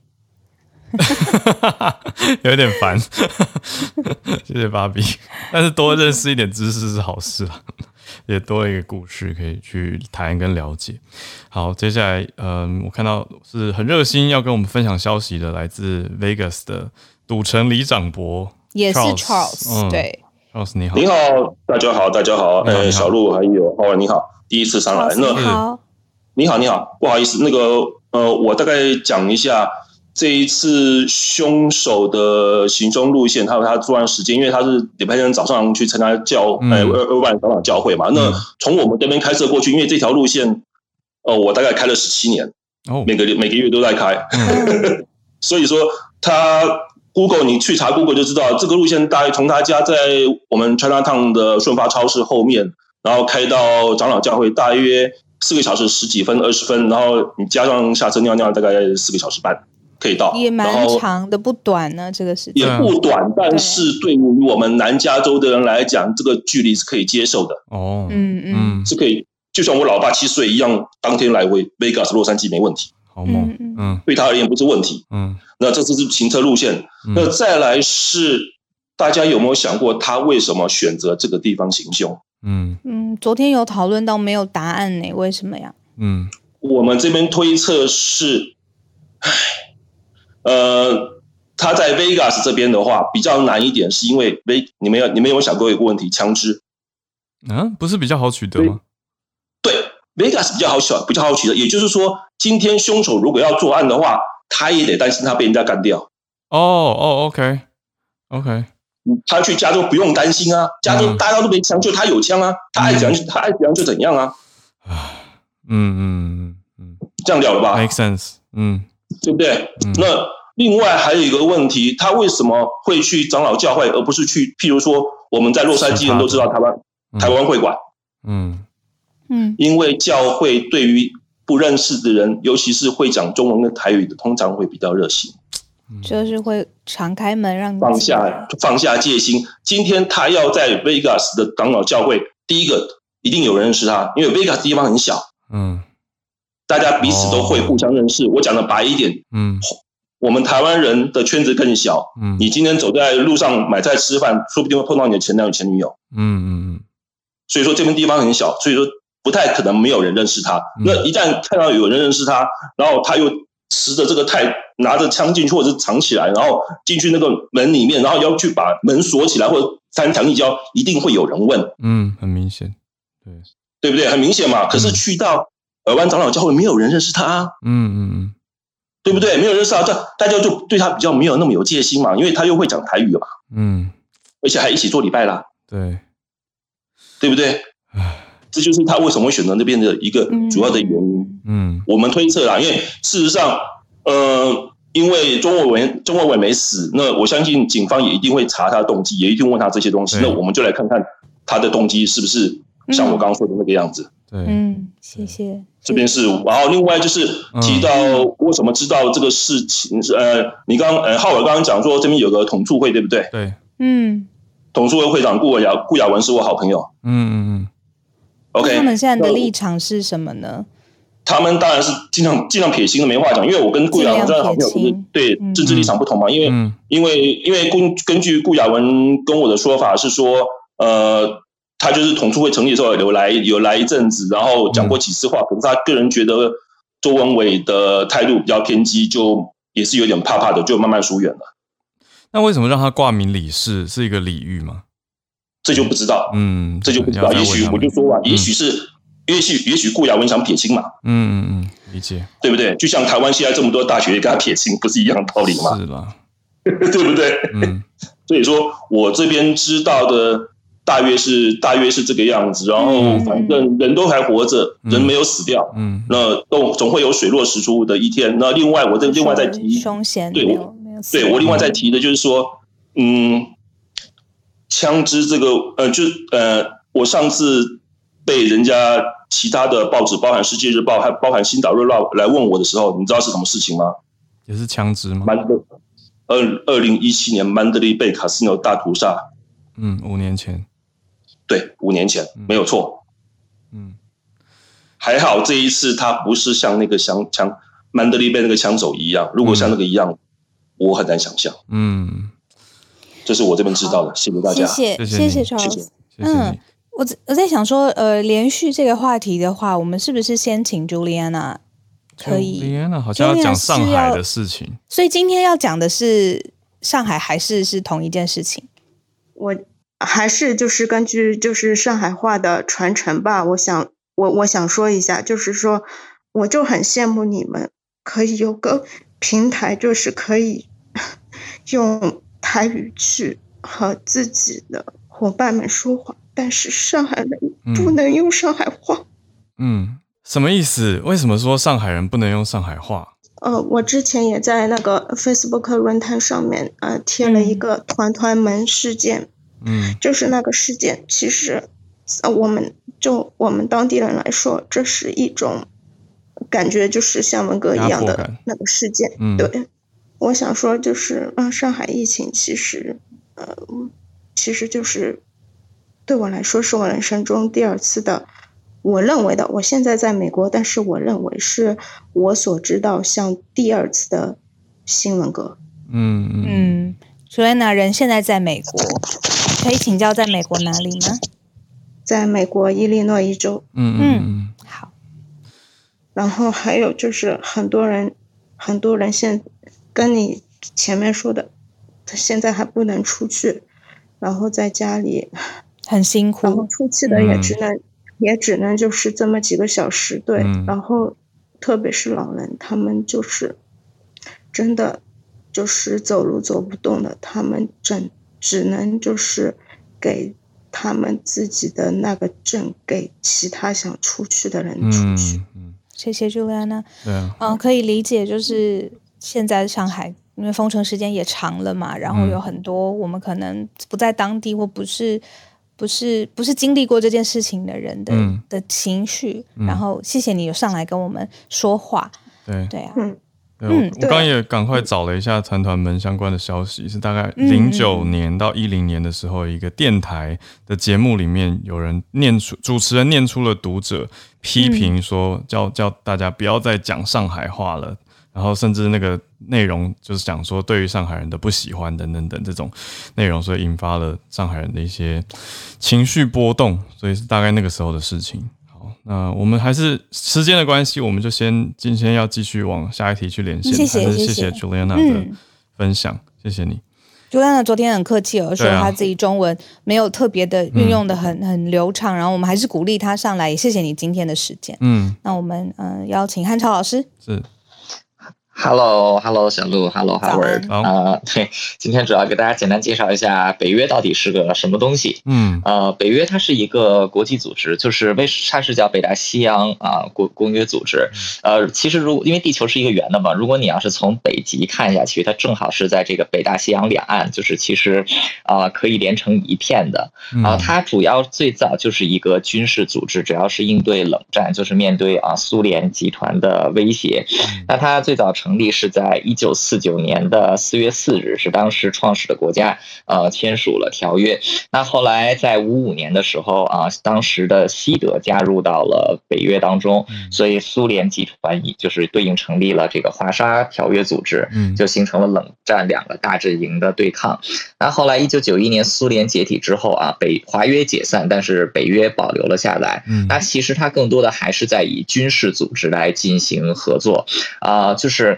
Speaker 1: 有点烦。谢谢芭比，但是多认识一点知识是好事啊。也多了一个故事可以去谈跟了解。好，接下来，嗯，我看到是很热心要跟我们分享消息的，来自 Vegas 的赌城里长博，
Speaker 2: 也是 Charles，嗯，对
Speaker 1: ，Charles 你好，
Speaker 5: 你好，大家好，大家好，哎，小鹿还有浩文你好，第一次上来，那好，你好，你好，不好意思，那个，呃，我大概讲一下。这一次凶手的行踪路线，还有他作案时间，因为他是礼拜天早上去参加教，呃，二二万长老教会嘛。那从我们这边开车过去，因为这条路线，呃，我大概开了十七年，每个每个月都在开，所以说他 Google 你去查 Google 就知道，这个路线大概从他家在我们 Chinatown 的顺发超市后面，然后开到长老教会大约四个小时十几分二十分，然后你加上下车尿尿大概四个小时半可以到，
Speaker 2: 也蛮长的，不短呢。这个时间
Speaker 5: 也不短，但是对于我们南加州的人来讲，这个距离是可以接受的。
Speaker 1: 哦，
Speaker 2: 嗯嗯，
Speaker 5: 是可以，就像我老爸七岁一样，当天来回 Vegas 洛杉矶没问题。
Speaker 1: 好猛，嗯，
Speaker 5: 对他而言不是问题，嗯，那这次是行车路线，嗯、那再来是大家有没有想过他为什么选择这个地方行凶？
Speaker 2: 嗯嗯，昨天有讨论到没有答案呢？为什么呀？
Speaker 1: 嗯，
Speaker 5: 我们这边推测是，唉，呃，他在 Vegas 这边的话比较难一点，是因为 V 你们有你们有想过一个问题，枪支，
Speaker 1: 啊，不是比较好取得吗？
Speaker 5: 对。Vegas 比较好取，比较好取得，也就是说，今天凶手如果要作案的话，他也得担心他被人家干掉。
Speaker 1: 哦哦，OK，OK，
Speaker 5: 他去加州不用担心啊，加州大家都没枪，就他有枪啊，他爱怎样他爱怎样就怎样啊。
Speaker 1: 嗯嗯嗯嗯，
Speaker 5: 这样了了吧
Speaker 1: ？Make sense，嗯，
Speaker 5: 对不对？那另外还有一个问题，他为什么会去长老教会，而不是去，譬如说我们在洛杉矶人都知道台湾台湾会馆，
Speaker 1: 嗯。
Speaker 2: 嗯，
Speaker 5: 因为教会对于不认识的人，尤其是会讲中文跟台语的，通常会比较热心，
Speaker 2: 就是会敞开门让你
Speaker 5: 放下放下戒心。今天他要在 Vegas 的长老教会，第一个一定有人认识他，因为 Vegas 地方很小，
Speaker 1: 嗯，
Speaker 5: 大家彼此都会互相认识。哦、我讲的白一点，
Speaker 1: 嗯，
Speaker 5: 我们台湾人的圈子更小，
Speaker 1: 嗯，
Speaker 5: 你今天走在路上买菜吃饭，说不定会碰到你的前男友前女友，
Speaker 1: 嗯嗯嗯，
Speaker 5: 所以说这边地方很小，所以说。不太可能没有人认识他。那一旦看到有人认识他，然后他又持着这个态，拿着枪进去，或者是藏起来，然后进去那个门里面，然后要去把门锁起来，或者三墙一交，一定会有人问。
Speaker 1: 嗯，很明显，对，
Speaker 5: 对不对？很明显嘛。可是去到尔湾长老教会，没有人认识他。
Speaker 1: 嗯嗯嗯，
Speaker 5: 对不对？没有人认识他，大大家就对他比较没有那么有戒心嘛，因为他又会讲台语嘛。
Speaker 1: 嗯，
Speaker 5: 而且还一起做礼拜啦。
Speaker 1: 对，
Speaker 5: 对不对？唉。这就是他为什么会选择那边的一个主要的原因。
Speaker 1: 嗯，
Speaker 5: 我们推测啦，因为事实上，呃，因为钟国文钟国伟没死，那我相信警方也一定会查他的动机，也一定问他这些东西。那我们就来看看他的动机是不是像我刚刚说的那个样子。
Speaker 1: 对，
Speaker 2: 嗯，谢谢。
Speaker 5: 这边是，然后另外就是提到为什么知道这个事情？呃，你刚呃浩尔刚刚讲说这边有个统促会，对不对？
Speaker 1: 对，
Speaker 2: 嗯，
Speaker 5: 统促会会长顾雅顾亚文是我好朋友。
Speaker 1: 嗯嗯嗯。
Speaker 5: OK，
Speaker 2: 他们现在的立场是什么呢？
Speaker 5: 他们当然是尽量尽量撇清的，没话讲。因为我跟顾亚文真的好朋友，就是对政治立场不同嘛。因为、嗯、因为因为根根据顾亚文跟我的说法是说，呃，他就是统促会成立的时候有来有来一阵子，然后讲过几次话，嗯、可是他个人觉得周文伟的态度比较偏激，就也是有点怕怕的，就慢慢疏远了。
Speaker 1: 那为什么让他挂名理事是一个礼遇吗？
Speaker 5: 这就不知道，
Speaker 1: 嗯，
Speaker 5: 这就不知道。也许我就说吧，也许是，也许也许顾亚文想撇清嘛，
Speaker 1: 嗯嗯嗯，理解，
Speaker 5: 对不对？就像台湾现在这么多大学也跟他撇清，不是一样的道理吗？
Speaker 1: 是啦，
Speaker 5: 对不对？
Speaker 1: 嗯，
Speaker 5: 所以说我这边知道的大约是大约是这个样子。然后反正人都还活着，人没有死掉，
Speaker 1: 嗯，
Speaker 5: 那都总会有水落石出的一天。那另外我这另外再提，对，我对我另外再提的就是说，嗯。枪支这个，呃，就呃，我上次被人家其他的报纸，包含《世界日报》还包含《新岛日报》来问我的时候，你知道是什么事情吗？
Speaker 1: 也是枪支吗？
Speaker 5: 曼德，二二零一七年曼德利贝卡斯诺大屠杀。
Speaker 1: 嗯，五年前。
Speaker 5: 对，五年前，没有错。
Speaker 1: 嗯，
Speaker 5: 还好这一次他不是像那个枪枪曼德利贝那个枪手一样，如果像那个一样，嗯、我很难想象。
Speaker 1: 嗯。
Speaker 5: 这是我这边知道的，谢谢大家，
Speaker 2: 谢谢谢谢 Charles。
Speaker 1: 嗯，
Speaker 2: 我我在想说，呃，连续这个话题的话，我们是不是先请 Juliana 可以
Speaker 1: ？Juliana 好像要讲上海的事情，
Speaker 2: 所以今天要讲的是上海，还是是同一件事情？
Speaker 6: 我还是就是根据就是上海话的传承吧。我想我我想说一下，就是说，我就很羡慕你们可以有个平台，就是可以 用。台语去和自己的伙伴们说话，但是上海人不能用上海话。
Speaker 1: 嗯，什么意思？为什么说上海人不能用上海话？
Speaker 6: 呃，我之前也在那个 Facebook 论坛上面呃贴了一个团团门事件。
Speaker 1: 嗯，
Speaker 6: 就是那个事件，其实呃我们就我们当地人来说，这是一种感觉，就是像文革一样的那个事件。嗯、对，我想说就是，嗯，上海疫情其实，呃，其实就是对我来说是我人生中第二次的，我认为的。我现在在美国，但是我认为是我所知道像第二次的新闻革。
Speaker 1: 嗯嗯。
Speaker 2: 嗯，所以呢，人现在在美国，可以请教在美国哪里吗？
Speaker 6: 在美国伊利诺伊州，
Speaker 1: 嗯嗯
Speaker 2: 好。
Speaker 6: 然后还有就是很多人，很多人现跟你前面说的，他现在还不能出去，然后在家里
Speaker 2: 很辛苦，
Speaker 6: 然后出去的也只能、嗯、也只能就是这么几个小时，对。嗯、然后特别是老人，他们就是真的就是走路走不动的，他们只只能就是给。他们自己的那个证给其他想出去的人出去。
Speaker 1: 嗯嗯，
Speaker 2: 谢谢 Juliana。
Speaker 1: 对啊，
Speaker 2: 嗯，可以理解，就是现在上海因为封城时间也长了嘛，然后有很多我们可能不在当地或不是不是不是经历过这件事情的人的、嗯、的情绪。然后谢谢你有上来跟我们说话。
Speaker 1: 对
Speaker 2: 对啊。
Speaker 6: 嗯。
Speaker 1: 嗯，我刚也赶快找了一下残团们相关的消息，是大概零九年到一零年的时候，一个电台的节目里面有人念出，主持人念出了读者批评说，叫叫大家不要再讲上海话了，然后甚至那个内容就是讲说对于上海人的不喜欢等等等这种内容，所以引发了上海人的一些情绪波动，所以是大概那个时候的事情。那我们还是时间的关系，我们就先今天要继续往下一题去连线。
Speaker 2: 谢谢，
Speaker 1: 谢谢 Juliana 的分享，谢谢你。
Speaker 2: Juliana 昨天很客气哦，说她自己中文没有特别的运用的很很流畅，然后我们还是鼓励她上来，也谢谢你今天的时间。
Speaker 1: 嗯，
Speaker 2: 那我们嗯邀请汉超老师。
Speaker 1: 是。
Speaker 7: Hello，Hello，hello, 小鹿，Hello，Howard。啊，对，今天主要给大家简单介绍一下北约到底是个什么东西。
Speaker 1: 嗯，
Speaker 7: 呃，北约它是一个国际组织，就是为它是叫北大西洋啊公公约组织。呃，其实如因为地球是一个圆的嘛，如果你要是从北极看下去，它正好是在这个北大西洋两岸，就是其实啊、呃、可以连成一片的。啊，它主要最早就是一个军事组织，主要是应对冷战，就是面对啊苏联集团的威胁。那它最早成立是在一九四九年的四月四日，是当时创始的国家呃签署了条约。那后来在五五年的时候啊，当时的西德加入到了北约当中，所以苏联集团以就是对应成立了这个华沙条约组织，就形成了冷战两个大阵营的对抗。那后来一九九一年苏联解体之后啊，北华约解散，但是北约保留了下来。那其实它更多的还是在以军事组织来进行合作啊，就是。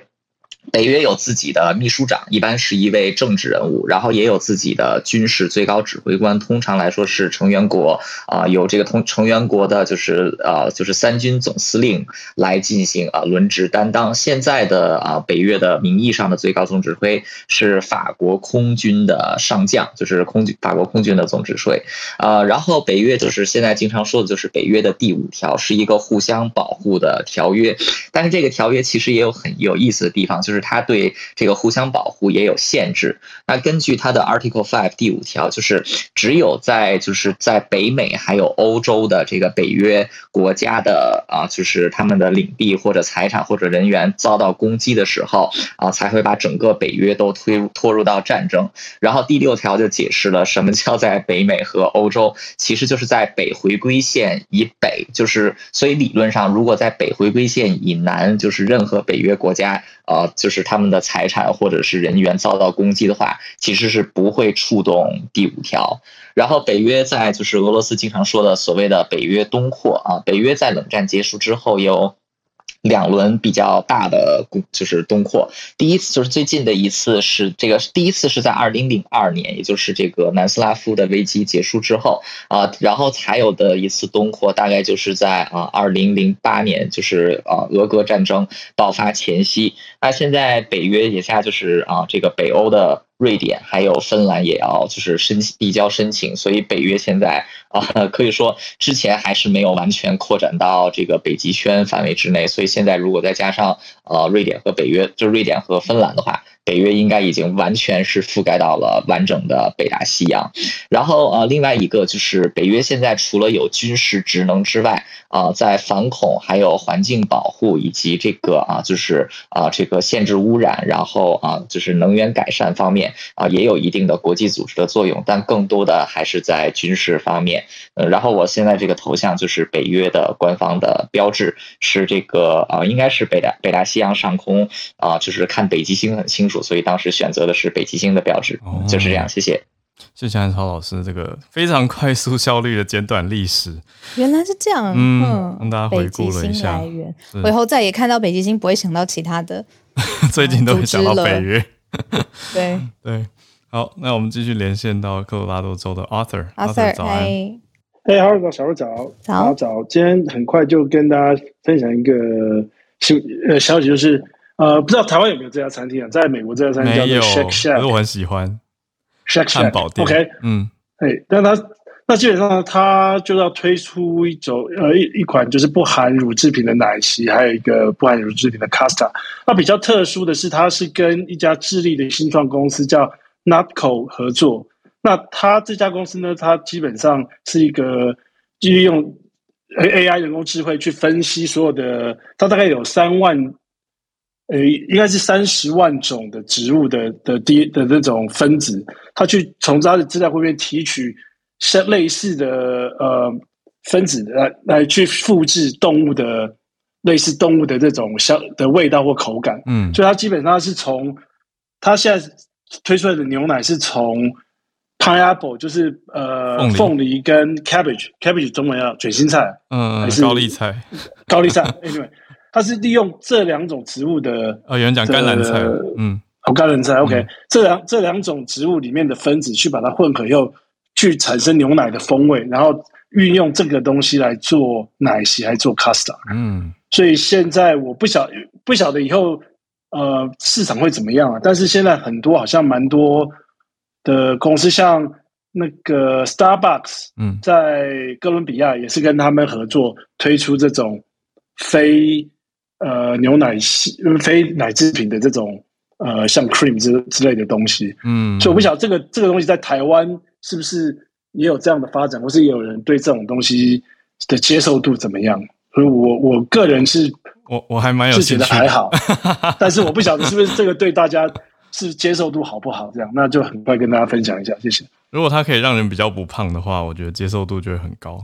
Speaker 7: 北约有自己的秘书长，一般是一位政治人物，然后也有自己的军事最高指挥官，通常来说是成员国啊、有这个同成员国的就是呃就是三军总司令来进行啊轮值担当。现在的啊北约的名义上的最高总指挥是法国空军的上将，就是空军法国空军的总指挥啊。然后北约就是现在经常说的就是北约的第五条，是一个互相保护的条约，但是这个条约其实也有很有意思的地方，就是。是它对这个互相保护也有限制。那根据它的 Article Five 第五条，就是只有在就是在北美还有欧洲的这个北约国家的啊，就是他们的领地或者财产或者人员遭到攻击的时候啊，才会把整个北约都推拖入到战争。然后第六条就解释了什么叫在北美和欧洲，其实就是在北回归线以北，就是所以理论上如果在北回归线以南，就是任何北约国家啊。就是他们的财产或者是人员遭到攻击的话，其实是不会触动第五条。然后北约在就是俄罗斯经常说的所谓的北约东扩啊，北约在冷战结束之后有两轮比较大的就是东扩。第一次就是最近的一次是这个第一次是在二零零二年，也就是这个南斯拉夫的危机结束之后啊，然后才有的一次东扩，大概就是在啊二零零八年，就是啊俄俄战争爆发前夕。那现在北约眼下就是啊这个北欧的。瑞典还有芬兰也要就是申请递交申请，所以北约现在啊 可以说之前还是没有完全扩展到这个北极圈范围之内，所以现在如果再加上呃瑞典和北约，就瑞典和芬兰的话，北约应该已经完全是覆盖到了完整的北大西洋。然后呃，另外一个就是北约现在除了有军事职能之外，啊、在反恐、还有环境保护以及这个啊，就是啊这个限制污染，然后啊就是能源改善方面啊，也有一定的国际组织的作用，但更多的还是在军事方面。呃，然后我现在这个头像就是北约的官方的标志，是这个啊，应该是北大北大西洋上空啊，就是看北极星很清楚，所以当时选择的是北极星的标志，哦、就是这样。谢谢，
Speaker 1: 谢谢安超老师这个非常快速效率的简短历史。
Speaker 2: 原来是这样，
Speaker 1: 嗯，让、嗯、大家回顾了一下。来源
Speaker 2: 我以后再也看到北极星，不会想到其他的，
Speaker 1: 最近都会想到北约。
Speaker 2: 对
Speaker 1: 对，好，那我们继续连线到科罗拉多州的 Arthur，Arthur，早安。
Speaker 8: 哎，哈喽，早，小路早，早早，今天很快就跟大家分享一个新呃消息，就是呃，不知道台湾有没有这家餐厅啊？在美国这家餐厅叫做 Shake Shack，
Speaker 1: 可是我很喜欢
Speaker 8: Shake Shack
Speaker 1: 汉堡店。
Speaker 8: OK，
Speaker 1: 嗯，
Speaker 8: 哎，但它那基本上它就要推出一种呃一一款就是不含乳制品的奶昔，还有一个不含乳制品的 Casta。那比较特殊的是，它是跟一家智利的新创公司叫 Napco 合作。那它这家公司呢？它基本上是一个利用 AI 人工智慧去分析所有的，它大概有三万，呃，应该是三十万种的植物的的第的那种分子，它去从它的资料库里面提取像类似的呃分子来来去复制动物的类似动物的这种香的味道或口感。嗯，所以它基本上是从它现在推出来的牛奶是从。Pineapple 就是呃凤梨，梨跟 cabbage，cabbage 中文要卷心菜，
Speaker 1: 嗯，还是高丽菜，
Speaker 8: 高丽菜。Anyway，它是利用这两种植物的，
Speaker 1: 呃、哦，有人讲甘蓝菜，嗯，
Speaker 8: 哦，甘蓝菜，OK，、嗯、这两这两种植物里面的分子去把它混合，又去产生牛奶的风味，然后运用这个东西来做奶昔，来做 custard，嗯，所以现在我不晓不晓得以后呃市场会怎么样啊，但是现在很多好像蛮多。的公司像那个 Starbucks，嗯，在哥伦比亚也是跟他们合作推出这种非呃牛奶系、非奶制品的这种呃像 cream 之之类的东西，嗯，所以我不晓得这个这个东西在台湾是不是也有这样的发展，或是也有人对这种东西的接受度怎么样？所以我我个人是，
Speaker 1: 我我还蛮有
Speaker 8: 觉得还好，但是我不晓得是不是这个对大家。是接受度好不好？这样，那就很快跟大家分享一下，谢谢。
Speaker 1: 如果它可以让人比较不胖的话，我觉得接受度就会很高，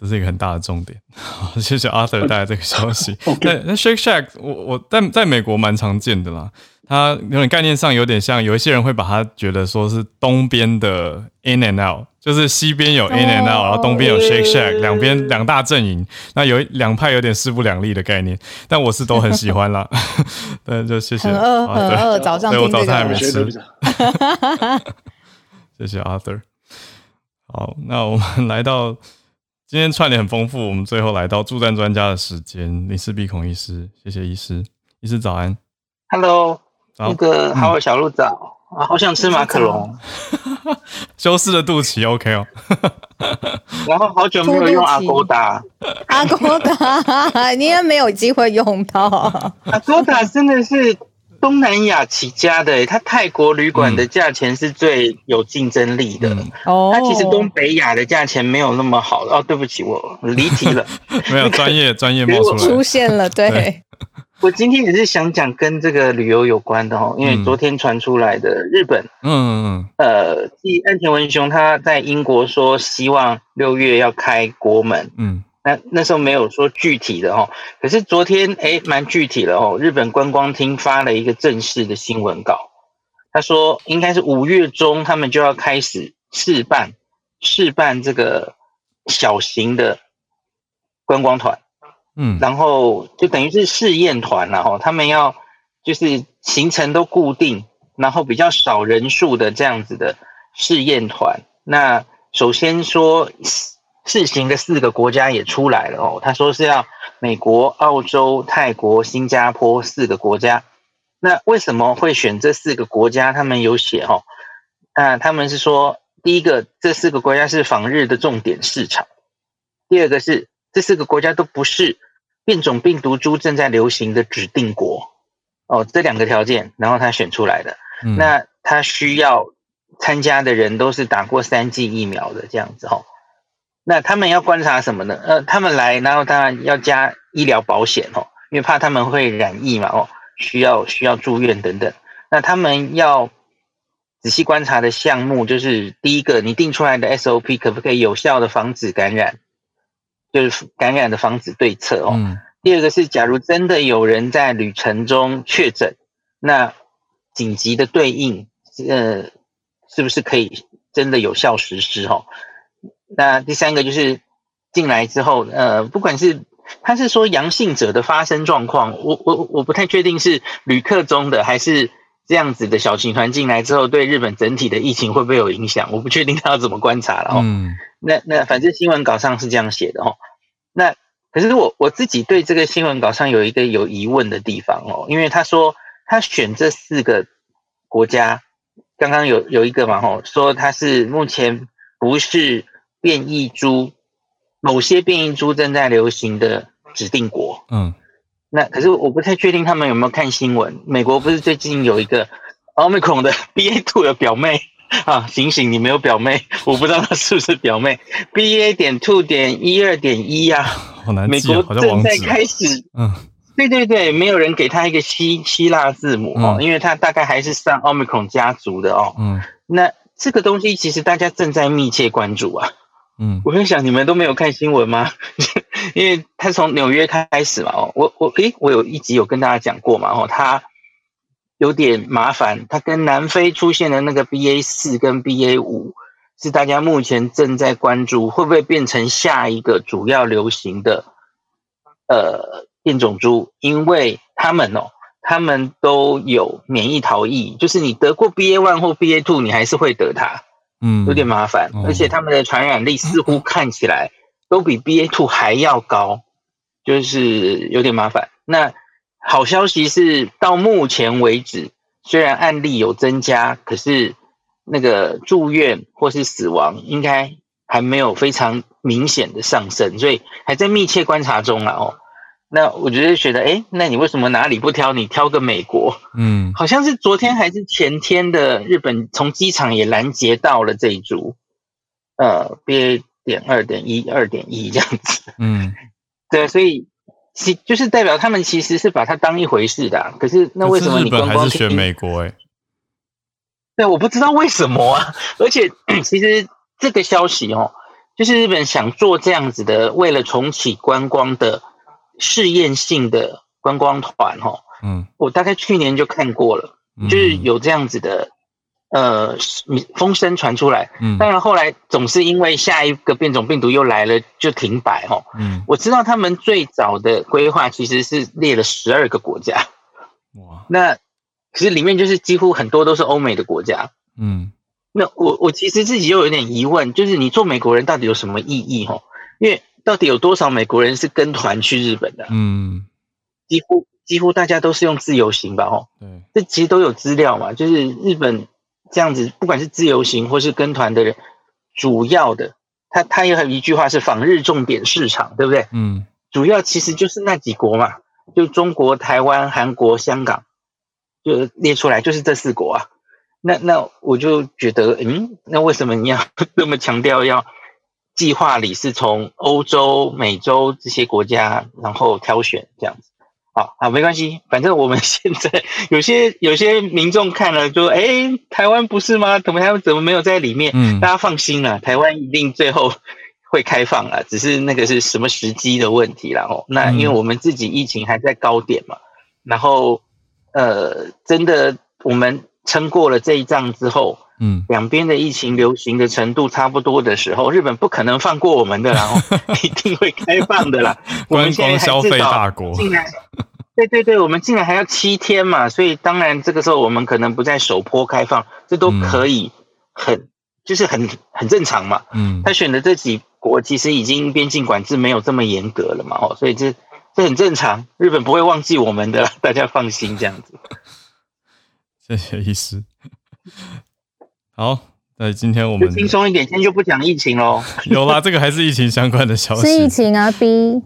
Speaker 1: 这是一个很大的重点。好，谢谢 Arthur 带来这个消息。那那 Shake Shack，我我在在美国蛮常见的啦。它有点概念上有点像，有一些人会把它觉得说是东边的 In and Out，就是西边有 In and Out，、oh, 然后东边有 Shake Shack，两边两大阵营，那有两派有点势不两立的概念，但我是都很喜欢啦。对，就谢谢。
Speaker 2: 很饿，很饿，早上对
Speaker 1: 我早餐还没吃。谢谢 Arthur。好，那我们来到今天串联很丰富，我们最后来到助战专家的时间，林氏鼻孔医师，谢谢医师，医师早安
Speaker 9: ，Hello。那个好，小鹿早啊，好想吃马卡龙，
Speaker 1: 修饰的肚脐 OK 哦。
Speaker 9: 然后好久没有用 Agoda，
Speaker 2: 阿勾达，你也没有机会用到。
Speaker 9: Agoda 真的是东南亚起家的，它泰国旅馆的价钱是最有竞争力的。哦，它其实东北亚的价钱没有那么好。哦，对不起，我离题了。
Speaker 1: 没有专业 专业冒出来
Speaker 2: 出现了，对。
Speaker 9: 我今天也是想讲跟这个旅游有关的哦，因为昨天传出来的日本，嗯嗯嗯，呃，继岸田文雄他在英国说希望六月要开国门，嗯，那那时候没有说具体的哦，可是昨天诶蛮具体的哦，日本观光厅发了一个正式的新闻稿，他说应该是五月中他们就要开始试办试办这个小型的观光团。嗯，然后就等于是试验团了哈，他们要就是行程都固定，然后比较少人数的这样子的试验团。那首先说试行的四个国家也出来了哦，他说是要美国、澳洲、泰国、新加坡四个国家。那为什么会选这四个国家？他们有写哦，那他们是说，第一个这四个国家是访日的重点市场，第二个是。这四个国家都不是变种病毒株正在流行的指定国哦，这两个条件，然后他选出来的。嗯、那他需要参加的人都是打过三剂疫苗的这样子哦。那他们要观察什么呢？呃，他们来，然后当然要加医疗保险哦，因为怕他们会染疫嘛哦，需要需要住院等等。那他们要仔细观察的项目就是第一个，你定出来的 SOP 可不可以有效的防止感染，就是感染的防止对策哦。嗯、第二个是，假如真的有人在旅程中确诊，那紧急的对应，呃，是不是可以真的有效实施哦？那第三个就是进来之后，呃，不管是他是说阳性者的发生状况，我我我不太确定是旅客中的还是这样子的小型团进来之后，对日本整体的疫情会不会有影响？我不确定他要怎么观察了哦。嗯。那那反正新闻稿上是这样写的哦。那可是我我自己对这个新闻稿上有一个有疑问的地方哦，因为他说他选这四个国家，刚刚有有一个嘛吼，说他是目前不是。变异株，某些变异株正在流行的指定国。嗯，那可是我不太确定他们有没有看新闻。美国不是最近有一个 Omicron 的 BA two 的表妹啊？醒醒，你没有表妹，我不知道她是不是表妹。BA 点 two 点一二点一呀，
Speaker 1: 好难记，
Speaker 9: 美国正在开始。嗯，对对对，没有人给他一个希希腊字母哦，嗯、因为他大概还是上 Omicron 家族的哦。嗯，那这个东西其实大家正在密切关注啊。嗯，我在想你们都没有看新闻吗？因为他从纽约开始嘛，哦，我我诶，我有一集有跟大家讲过嘛，哦，他有点麻烦，他跟南非出现的那个 BA 四跟 BA 五是大家目前正在关注，会不会变成下一个主要流行的呃变种株？因为他们哦，他们都有免疫逃逸，就是你得过 BA one 或 BA two，你还是会得它。嗯，有点麻烦，而且他们的传染力似乎看起来都比 BA two 还要高，就是有点麻烦。那好消息是，到目前为止，虽然案例有增加，可是那个住院或是死亡应该还没有非常明显的上升，所以还在密切观察中啊。哦。那我觉得觉得，哎，那你为什么哪里不挑？你挑个美国，嗯，好像是昨天还是前天的日本从机场也拦截到了这一株，呃，BA 点二点一、二点一这样子，嗯，对，所以其就是代表他们其实是把它当一回事的啊。可是那为什么你光光
Speaker 1: 是选美国？哎，
Speaker 9: 对，我不知道为什么啊。而且 其实这个消息哦，就是日本想做这样子的，为了重启观光的。试验性的观光团，哈，嗯，我大概去年就看过了，嗯、就是有这样子的，呃，风声传出来，嗯，当然后来总是因为下一个变种病毒又来了，就停摆，哈，嗯，我知道他们最早的规划其实是列了十二个国家，哇，那其实里面就是几乎很多都是欧美的国家，嗯，那我我其实自己又有点疑问，就是你做美国人到底有什么意义，哈，因为。到底有多少美国人是跟团去日本的？嗯，几乎几乎大家都是用自由行吧？哦，对，这其实都有资料嘛。就是日本这样子，不管是自由行或是跟团的人，主要的，他他也有一句话是访日重点市场，对不对？嗯，主要其实就是那几国嘛，就中国、台湾、韩国、香港，就列出来就是这四国啊。那那我就觉得，嗯，那为什么你要 那么强调要？计划里是从欧洲、美洲这些国家，然后挑选这样子。好，好，没关系，反正我们现在 有些有些民众看了就说：“哎，台湾不是吗？怎么台湾怎么没有在里面？”嗯，大家放心了，台湾一定最后 会开放了，只是那个是什么时机的问题了哦。那因为我们自己疫情还在高点嘛，然后呃，真的我们撑过了这一仗之后。嗯，两边的疫情流行的程度差不多的时候，日本不可能放过我们的然后，一定会开放的啦。
Speaker 1: 观光消费大国
Speaker 9: 进来，对对对，我们竟然还要七天嘛，所以当然这个时候我们可能不在首波开放，这都可以很，很就是很很正常嘛。嗯，他选的这几国其实已经边境管制没有这么严格了嘛，哦，所以这这很正常，日本不会忘记我们的，大家放心这样子。
Speaker 1: 谢谢医师。好，那今天我们
Speaker 9: 轻松一点，今天就不讲疫情喽。
Speaker 1: 有啦，这个还是疫情相关的消息。
Speaker 2: 是疫情啊，B。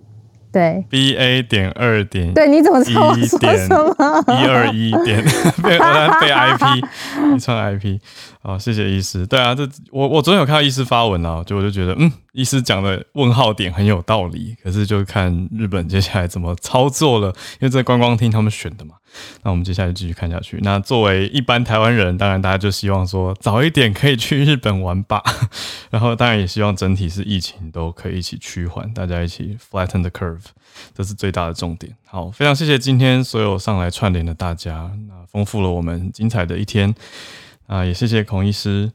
Speaker 2: 对
Speaker 1: ，B A 点二点，
Speaker 2: 对，你怎么知道我说什么？
Speaker 1: 一二一点 被被 I P 一串 I P，好，谢谢医师。对啊，这我我昨天有看到医师发文啊，就我就觉得，嗯，医师讲的问号点很有道理。可是就看日本接下来怎么操作了，因为这观光厅他们选的嘛。那我们接下来继续看下去。那作为一般台湾人，当然大家就希望说早一点可以去日本玩吧。然后当然也希望整体是疫情都可以一起趋缓，大家一起 flatten the curve，这是最大的重点。好，非常谢谢今天所有上来串联的大家，那丰富了我们精彩的一天。啊，也谢谢孔医师。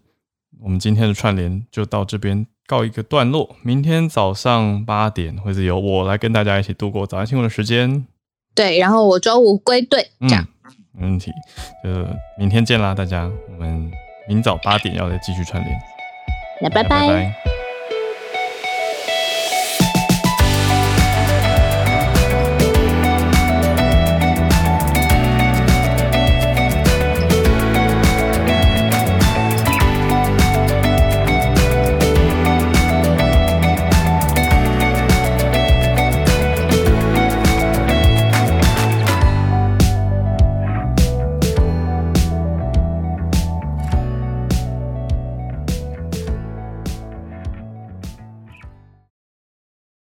Speaker 1: 我们今天的串联就到这边告一个段落。明天早上八点会是由我来跟大家一起度过早安新闻的时间。
Speaker 2: 对，然后我周五归队，这样、
Speaker 1: 嗯、没问题。就明天见啦，大家，我们明早八点要再继续串联。
Speaker 2: 那拜拜。拜拜。